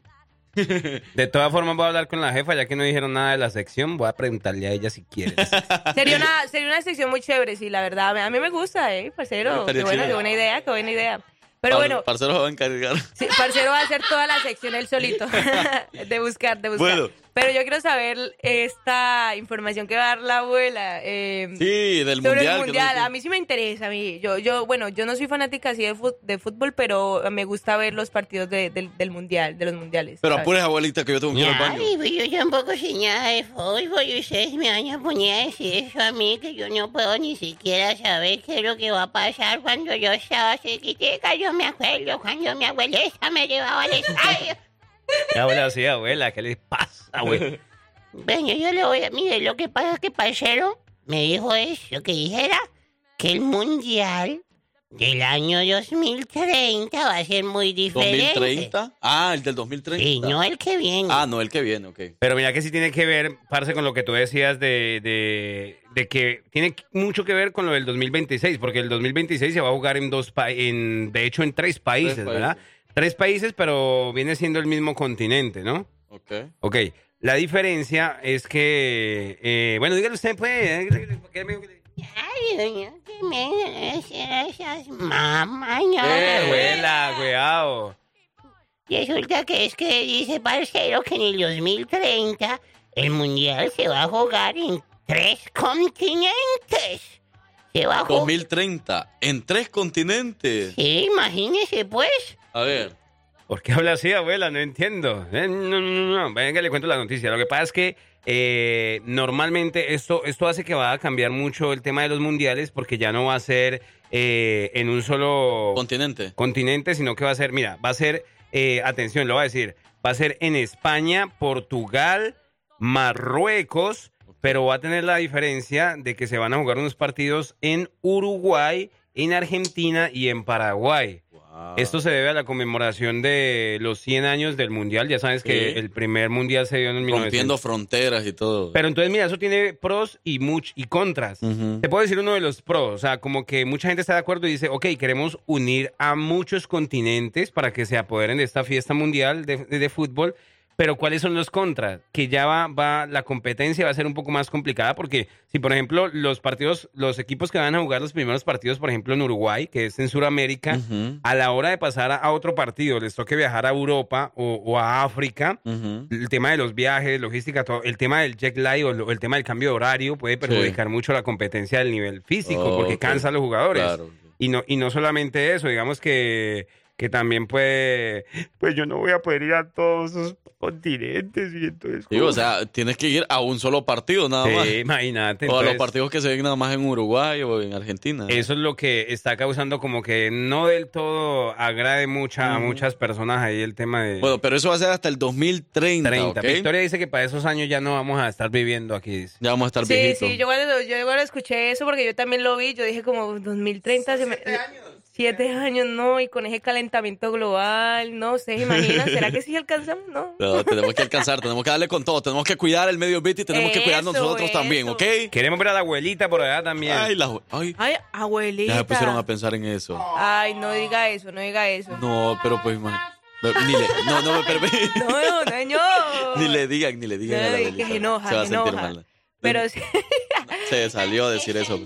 De todas formas voy a hablar con la jefa, ya que no dijeron nada de la sección, voy a preguntarle a ella si quiere. Sería una, sería una sección muy chévere, sí, la verdad. A mí me gusta, ¿eh? Parcero, buena, qué buena idea, qué buena idea. Pero Par- bueno, Parcero va a encargar. Sí, Parcero va a hacer toda la sección él solito. de buscar, de buscar. Bueno. Pero yo quiero saber esta información que va a dar la abuela. eh, Sí, del sobre mundial. el no mundial. sé- A mí sí me interesa. A mí, yo, yo, bueno, yo no soy fanática así de, de fútbol, pero me gusta ver los partidos de- del, del mundial, de los mundiales. Pero apures, abuelita, que yo tengo que ir al baño. Ay, pues yo tampoco sé nada de fútbol y ustedes me van a poner a decir eso a mí que yo no puedo ni siquiera saber qué es lo que va a pasar cuando yo estaba chiquitica. Yo me acuerdo cuando mi abuelita me llevaba al estadio. abuela, sí, abuela, ¿qué les pasa, abuela? Bueno, yo le voy a... Mire, lo que pasa es que Parcero me dijo eso, que dijera que el mundial del año 2030 va a ser muy diferente. ¿2030? Ah, el del 2030. Sí, no el que viene. Ah, no, el que viene, ok. Pero mira que sí tiene que ver, parce, con lo que tú decías de, de, de que tiene mucho que ver con lo del 2026, porque el 2026 se va a jugar en dos pa- en de hecho en tres países, Tres ¿verdad? Tres países, pero viene siendo el mismo continente, ¿no? Ok. Ok. La diferencia es que, eh, bueno, dígale usted, pues. eh, ¿qué me- Ay, que me esas mamá, no. Eh, abuela, cuidado. Resulta que es que dice Parcero que en el 2030 el mundial se va a jugar en tres continentes. Se va a jugar. 2030, en tres continentes. Sí, imagínese pues. A ver. ¿Por qué habla así, abuela? No entiendo. Eh, no, no, no. Venga, le cuento la noticia. Lo que pasa es que eh, normalmente esto, esto hace que va a cambiar mucho el tema de los mundiales porque ya no va a ser eh, en un solo continente. continente, sino que va a ser, mira, va a ser, eh, atención, lo voy a decir, va a ser en España, Portugal, Marruecos, pero va a tener la diferencia de que se van a jugar unos partidos en Uruguay, en Argentina y en Paraguay. Esto se debe a la conmemoración de los 100 años del Mundial. Ya sabes que Sí. el primer Mundial se dio en el Rompiendo 1900. fronteras y todo. Pero entonces, mira, eso tiene pros y much y contras. Te puedo decir uno de los pros. O sea, como que mucha gente está de acuerdo y dice, ok, queremos unir a muchos continentes para que se apoderen de esta fiesta mundial de, de- de fútbol. Pero ¿cuáles son los contras? Que ya va, va, la competencia va a ser un poco más complicada porque si, por ejemplo, los partidos, los equipos que van a jugar los primeros partidos, por ejemplo, en Uruguay, que es en Sudamérica, a la hora de pasar a, a otro partido, les toque viajar a Europa o, o a África, el tema de los viajes, logística, todo, el tema del jet lag o lo- el tema del cambio de horario puede perjudicar mucho la competencia del nivel físico Oh, porque ok. cansa a los jugadores. Claro. Y no, y no solamente eso, digamos que, que también puede, pues yo no voy a poder ir a todos esos continentes y entonces... Digo, o sea, tienes que ir a un solo partido nada Sí, más. imagínate. O a los partidos que se ven nada más en Uruguay o en Argentina. Eso es lo que está causando como que no del todo agrade mucha, a muchas personas ahí el tema de... Bueno, pero eso va a ser hasta el 2030, 30. ¿ok? Victoria dice que para esos años ya no vamos a estar viviendo aquí. Ya vamos a estar Sí, viejitos. sí, yo cuando, yo cuando escuché eso, porque yo también lo vi, yo dije como 2030, se me- siete años, no, y con ese calentamiento global, no, ¿ustedes imaginan? ¿Será que sí alcanzamos? No. No, tenemos que alcanzar, tenemos que darle con todo, tenemos que cuidar el medio ambiente y tenemos que cuidarnos Eso, nosotros también, ¿ok? Queremos ver a la abuelita por allá también. Ay, la, ay, Ay, ya abuelita. se pusieron a pensar en eso. Ay, no diga eso, no diga eso. No, pero pues, imag- ni le, no, no me permite. No, no, no, Ni le digan, ni le digan a la Ay, que abuelita. se enoja, se va a se sentir enoja. mal. Pero sí. Se salió a decir eso.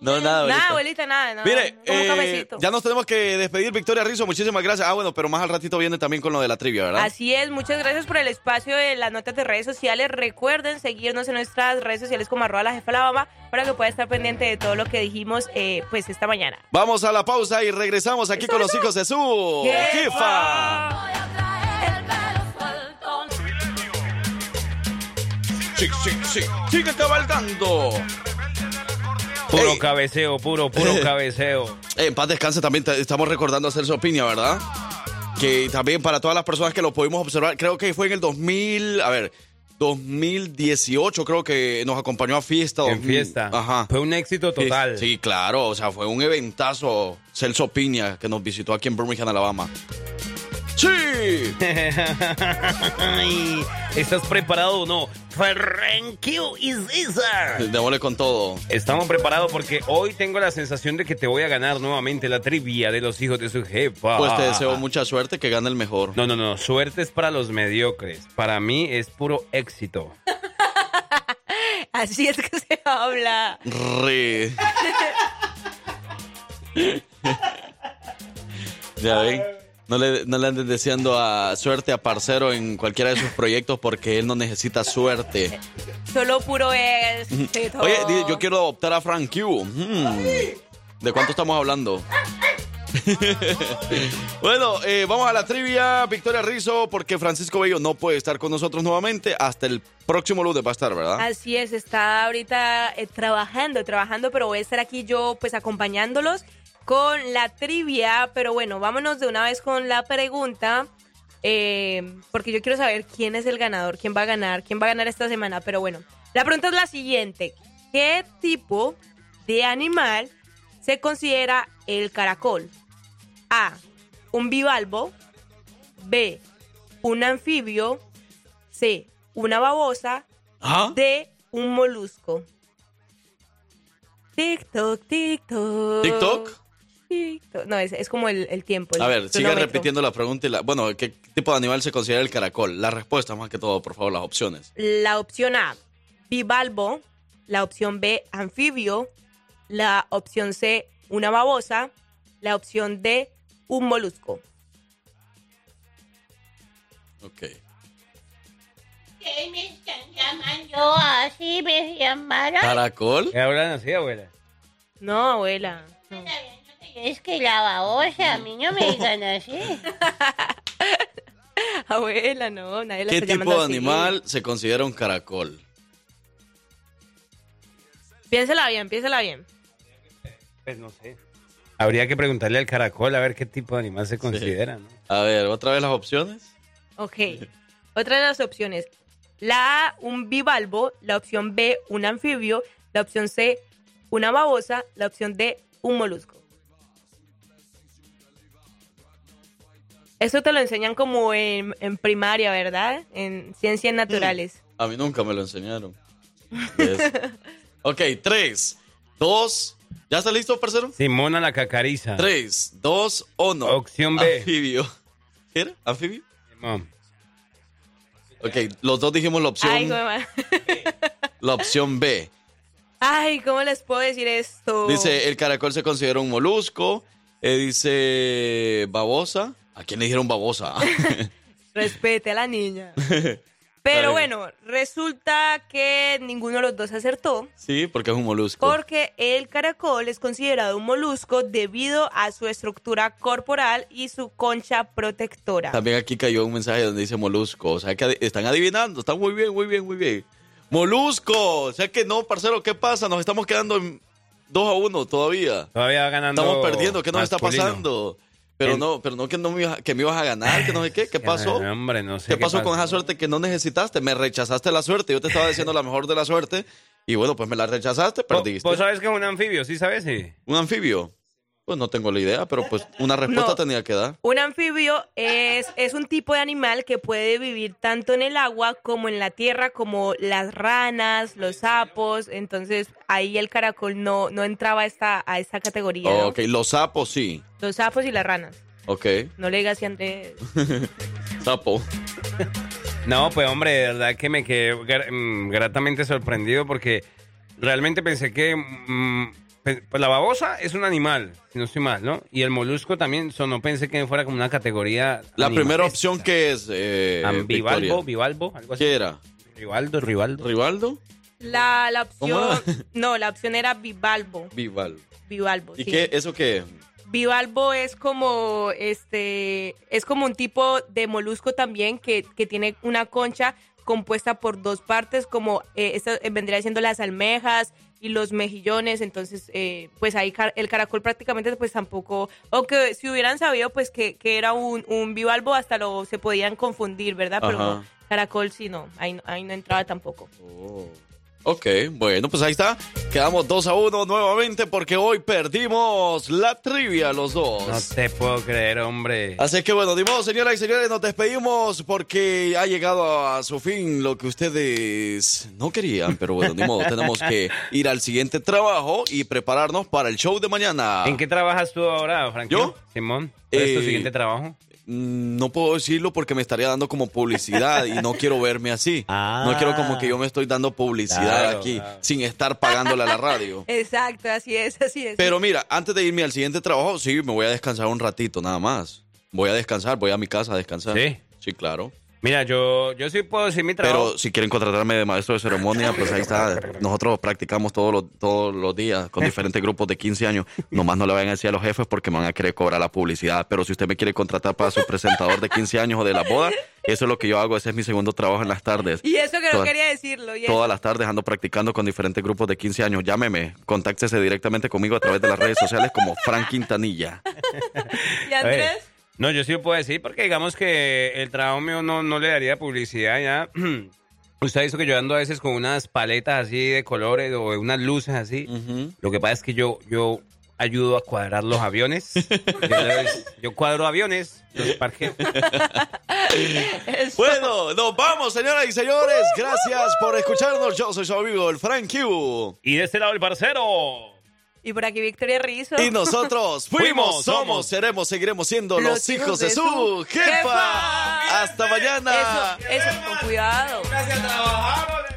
No, nada, abuelita. Nada, abuelita, nada. No, Mire, como un eh, ya nos tenemos que despedir, Victoria Rizzo. Muchísimas gracias. Ah, bueno, pero más al ratito viene también con lo de la trivia, ¿verdad? Así es, muchas gracias por el espacio de las notas de redes sociales. Recuerden seguirnos en nuestras redes sociales como arroba la jefa la mamá para que pueda estar pendiente de todo lo que dijimos eh, pues esta mañana. Vamos a la pausa y regresamos aquí con los hijos de su jefa. Sí, sí, sí. Sigue cabalgando. Puro cabeceo, puro, puro cabeceo. En paz descanse también te- estamos recordando a Celso Piña, ¿verdad? Que también para todas las personas que lo pudimos observar, creo que fue en el 2000, a ver, 2018 creo que nos acompañó a fiesta. En 2000, fiesta. Ajá. Fue un éxito total. Sí, claro, o sea, fue un eventazo Celso Piña que nos visitó aquí en Birmingham, Alabama. ¡Sí! ¿Estás preparado o no? Frankie y César. Démosle con todo. Estamos preparados porque hoy tengo la sensación de que te voy a ganar nuevamente la trivia de los hijos de su jefa. Pues te deseo mucha suerte, que gane el mejor. No, no, no. Suerte es para los mediocres. Para mí es puro éxito. Así es que se habla. Re. ya ven. No le, no le anden deseando a suerte a Parcero en cualquiera de sus proyectos porque él no necesita suerte. Solo puro éxito. Oye, yo quiero adoptar a Frank Q. Hmm. ¿De cuánto estamos hablando? bueno, eh, vamos a la trivia. Victoria Rizzo, porque Francisco Bello no puede estar con nosotros nuevamente. Hasta el próximo lunes va a estar, ¿verdad? Así es, está ahorita eh, trabajando, trabajando, pero voy a estar aquí yo pues acompañándolos con la trivia. Pero bueno, vámonos de una vez con la pregunta, eh, porque yo quiero saber quién es el ganador, quién va a ganar, quién va a ganar esta semana. Pero bueno, la pregunta es la siguiente. ¿Qué tipo de animal se considera el caracol? A, un bivalvo. B, un anfibio. C, una babosa. ¿Ah? D, un molusco. TikTok, TikTok. ¿TikTok? No, es, es como el, el tiempo. el A ver, sigue repitiendo la pregunta. Y la, bueno, ¿qué tipo de animal se considera el caracol? La respuesta, más que todo, por favor, las opciones. La opción A, bivalvo. La opción B, anfibio. La opción C, una babosa. La opción D, un molusco. Ok. ¿Qué me están llamando así? ¿Me llamaron? ¿Caracol? ¿Qué hablan así, abuela? No, abuela. no. Es que la babosa, a mí no me digan así. Abuela, no, nadie la ¿Qué está tipo de así. animal se considera un caracol? Piénsela bien, piénsela bien. Pues no sé. Habría que preguntarle al caracol a ver qué tipo de animal se considera, ¿no? A ver, otra vez las opciones. Ok. Otra de las opciones. La A, un bivalvo. La opción B, un anfibio. La opción C, una babosa. La opción D, un molusco. Eso te lo enseñan como en, en primaria, ¿verdad? En ciencias naturales. A mí nunca me lo enseñaron. Ok, tres, dos. ¿Ya está listo, parcero? Simona la cacariza. Tres, dos, uno. Opción B. Anfibio. ¿Qué era? ¿Anfibio? Simón. Ok, los dos dijimos la opción, Ay, la opción B. Ay, ¿cómo les puedo decir esto? Dice, el caracol se considera un molusco. Eh, dice, babosa. ¿A quién le dijeron babosa? Respete a la niña. Pero bueno, resulta que ninguno de los dos acertó. sí, porque es un molusco. Porque el caracol es considerado un molusco debido a su estructura corporal y su concha protectora. También aquí cayó un mensaje donde dice molusco. O sea que están adivinando. Están muy bien, muy bien, muy bien. Molusco. O sea que no, parcero, ¿qué pasa? Nos estamos quedando en 2 a 1 todavía. Todavía ganando. Estamos perdiendo. ¿Qué nos está pasando? Pero En- no, pero no que, no me que me ibas a ganar, que no sé qué. ¿Qué pasó? No, hombre, no sé ¿Qué pasó con esa suerte que no necesitaste? Me rechazaste la suerte. Yo te estaba diciendo la mejor de la suerte. Y bueno, pues me la rechazaste, perdiste. ¿Vos sabes que es un anfibio? ¿Sí sabes? Sí. ¿Un anfibio? Pues no tengo la idea, pero pues una respuesta No. tenía que dar. Un anfibio es, es un tipo de animal que puede vivir tanto en el agua como en la tierra, como las ranas, los sapos. Entonces ahí el caracol no, no entraba a esta, a esta categoría. ¿no? Ok, los sapos sí. Los sapos y las ranas. Ok. No le digas así Andrés. Sapo. No, pues hombre, de verdad que me quedé mm, gratamente sorprendido porque realmente pensé que mm, Pues pues la babosa es un animal, si no estoy mal, ¿no? Y el molusco también, so, no pensé que fuera como una categoría. La animal. primera opción que es. Eh, Bivalvo, Victoria? bivalvo, algo así. ¿Qué era? Rivaldo, Rivaldo. ¿Rivaldo? La, la ¿Cómo opción, no, la opción era bivalvo. Bivalvo. Bivalvo, ¿Y sí. qué? ¿Eso qué? Bivalvo es como este es como un tipo de molusco también que, que tiene una concha compuesta por dos partes, como eh, esto eh, vendría siendo las almejas y los mejillones, entonces eh, pues ahí car- el caracol prácticamente pues tampoco, aunque si hubieran sabido pues que, que era un, un bivalvo hasta lo se podían confundir, ¿verdad? Pero Ajá. caracol sí no, ahí, no- ahí no entraba tampoco. Ok, bueno, pues ahí está. Quedamos 2 a 1 nuevamente porque hoy perdimos la trivia los dos. No te puedo creer, hombre. Así que bueno, de modo, señoras y señores, nos despedimos porque ha llegado a su fin lo que ustedes no querían, pero bueno, de modo, tenemos que ir al siguiente trabajo y prepararnos para el show de mañana. ¿En qué trabajas tú ahora, Frank? ¿Yo? Simón. ¿Cuál es tu Eh, siguiente trabajo? Mm, No puedo decirlo porque me estaría dando como publicidad y no quiero verme así. No quiero como que yo me estoy dando publicidad Claro, aquí claro. sin estar pagándole a la radio. Exacto, así es, así es. Pero mira, antes de irme al siguiente trabajo, sí, me voy a descansar un ratito nada más. Voy a descansar, voy a mi casa a descansar. ¿Sí? Sí, claro. Mira, yo, yo sí puedo decir mi trabajo. Pero si quieren contratarme de maestro de ceremonia, pues ahí está. Nosotros practicamos todos los, todos los días con diferentes grupos de 15 años. Nomás no le vayan a decir a los jefes porque me van a querer cobrar la publicidad. Pero si usted me quiere contratar para su presentador de 15 años o de la boda, eso es lo que yo hago. Ese es mi segundo trabajo en las tardes. Y eso que no Toda- quería decirlo. y Todas las tardes ando practicando con diferentes grupos de 15 años. Llámeme, contáctese directamente conmigo a través de las redes sociales como Frank Quintanilla. ¿Y Andrés? No, yo sí lo puedo decir porque digamos que el trabajo mío no, no le daría publicidad ya. Usted ha visto que yo ando a veces con unas paletas así de colores o unas luces así. Lo que pasa es que yo, yo ayudo a cuadrar los aviones. yo, yo cuadro aviones, los parqueo. Bueno, nos vamos, señoras y señores. Gracias por escucharnos. Yo soy su amigo, el Frank Q. Y de este lado el parcero. Y por aquí Victoria Rizzo. Y nosotros fuimos, somos, seremos, seguiremos siendo los, hijos de su jefa. Hasta mañana. Eso, eso, con cuidado. Gracias a trabajar.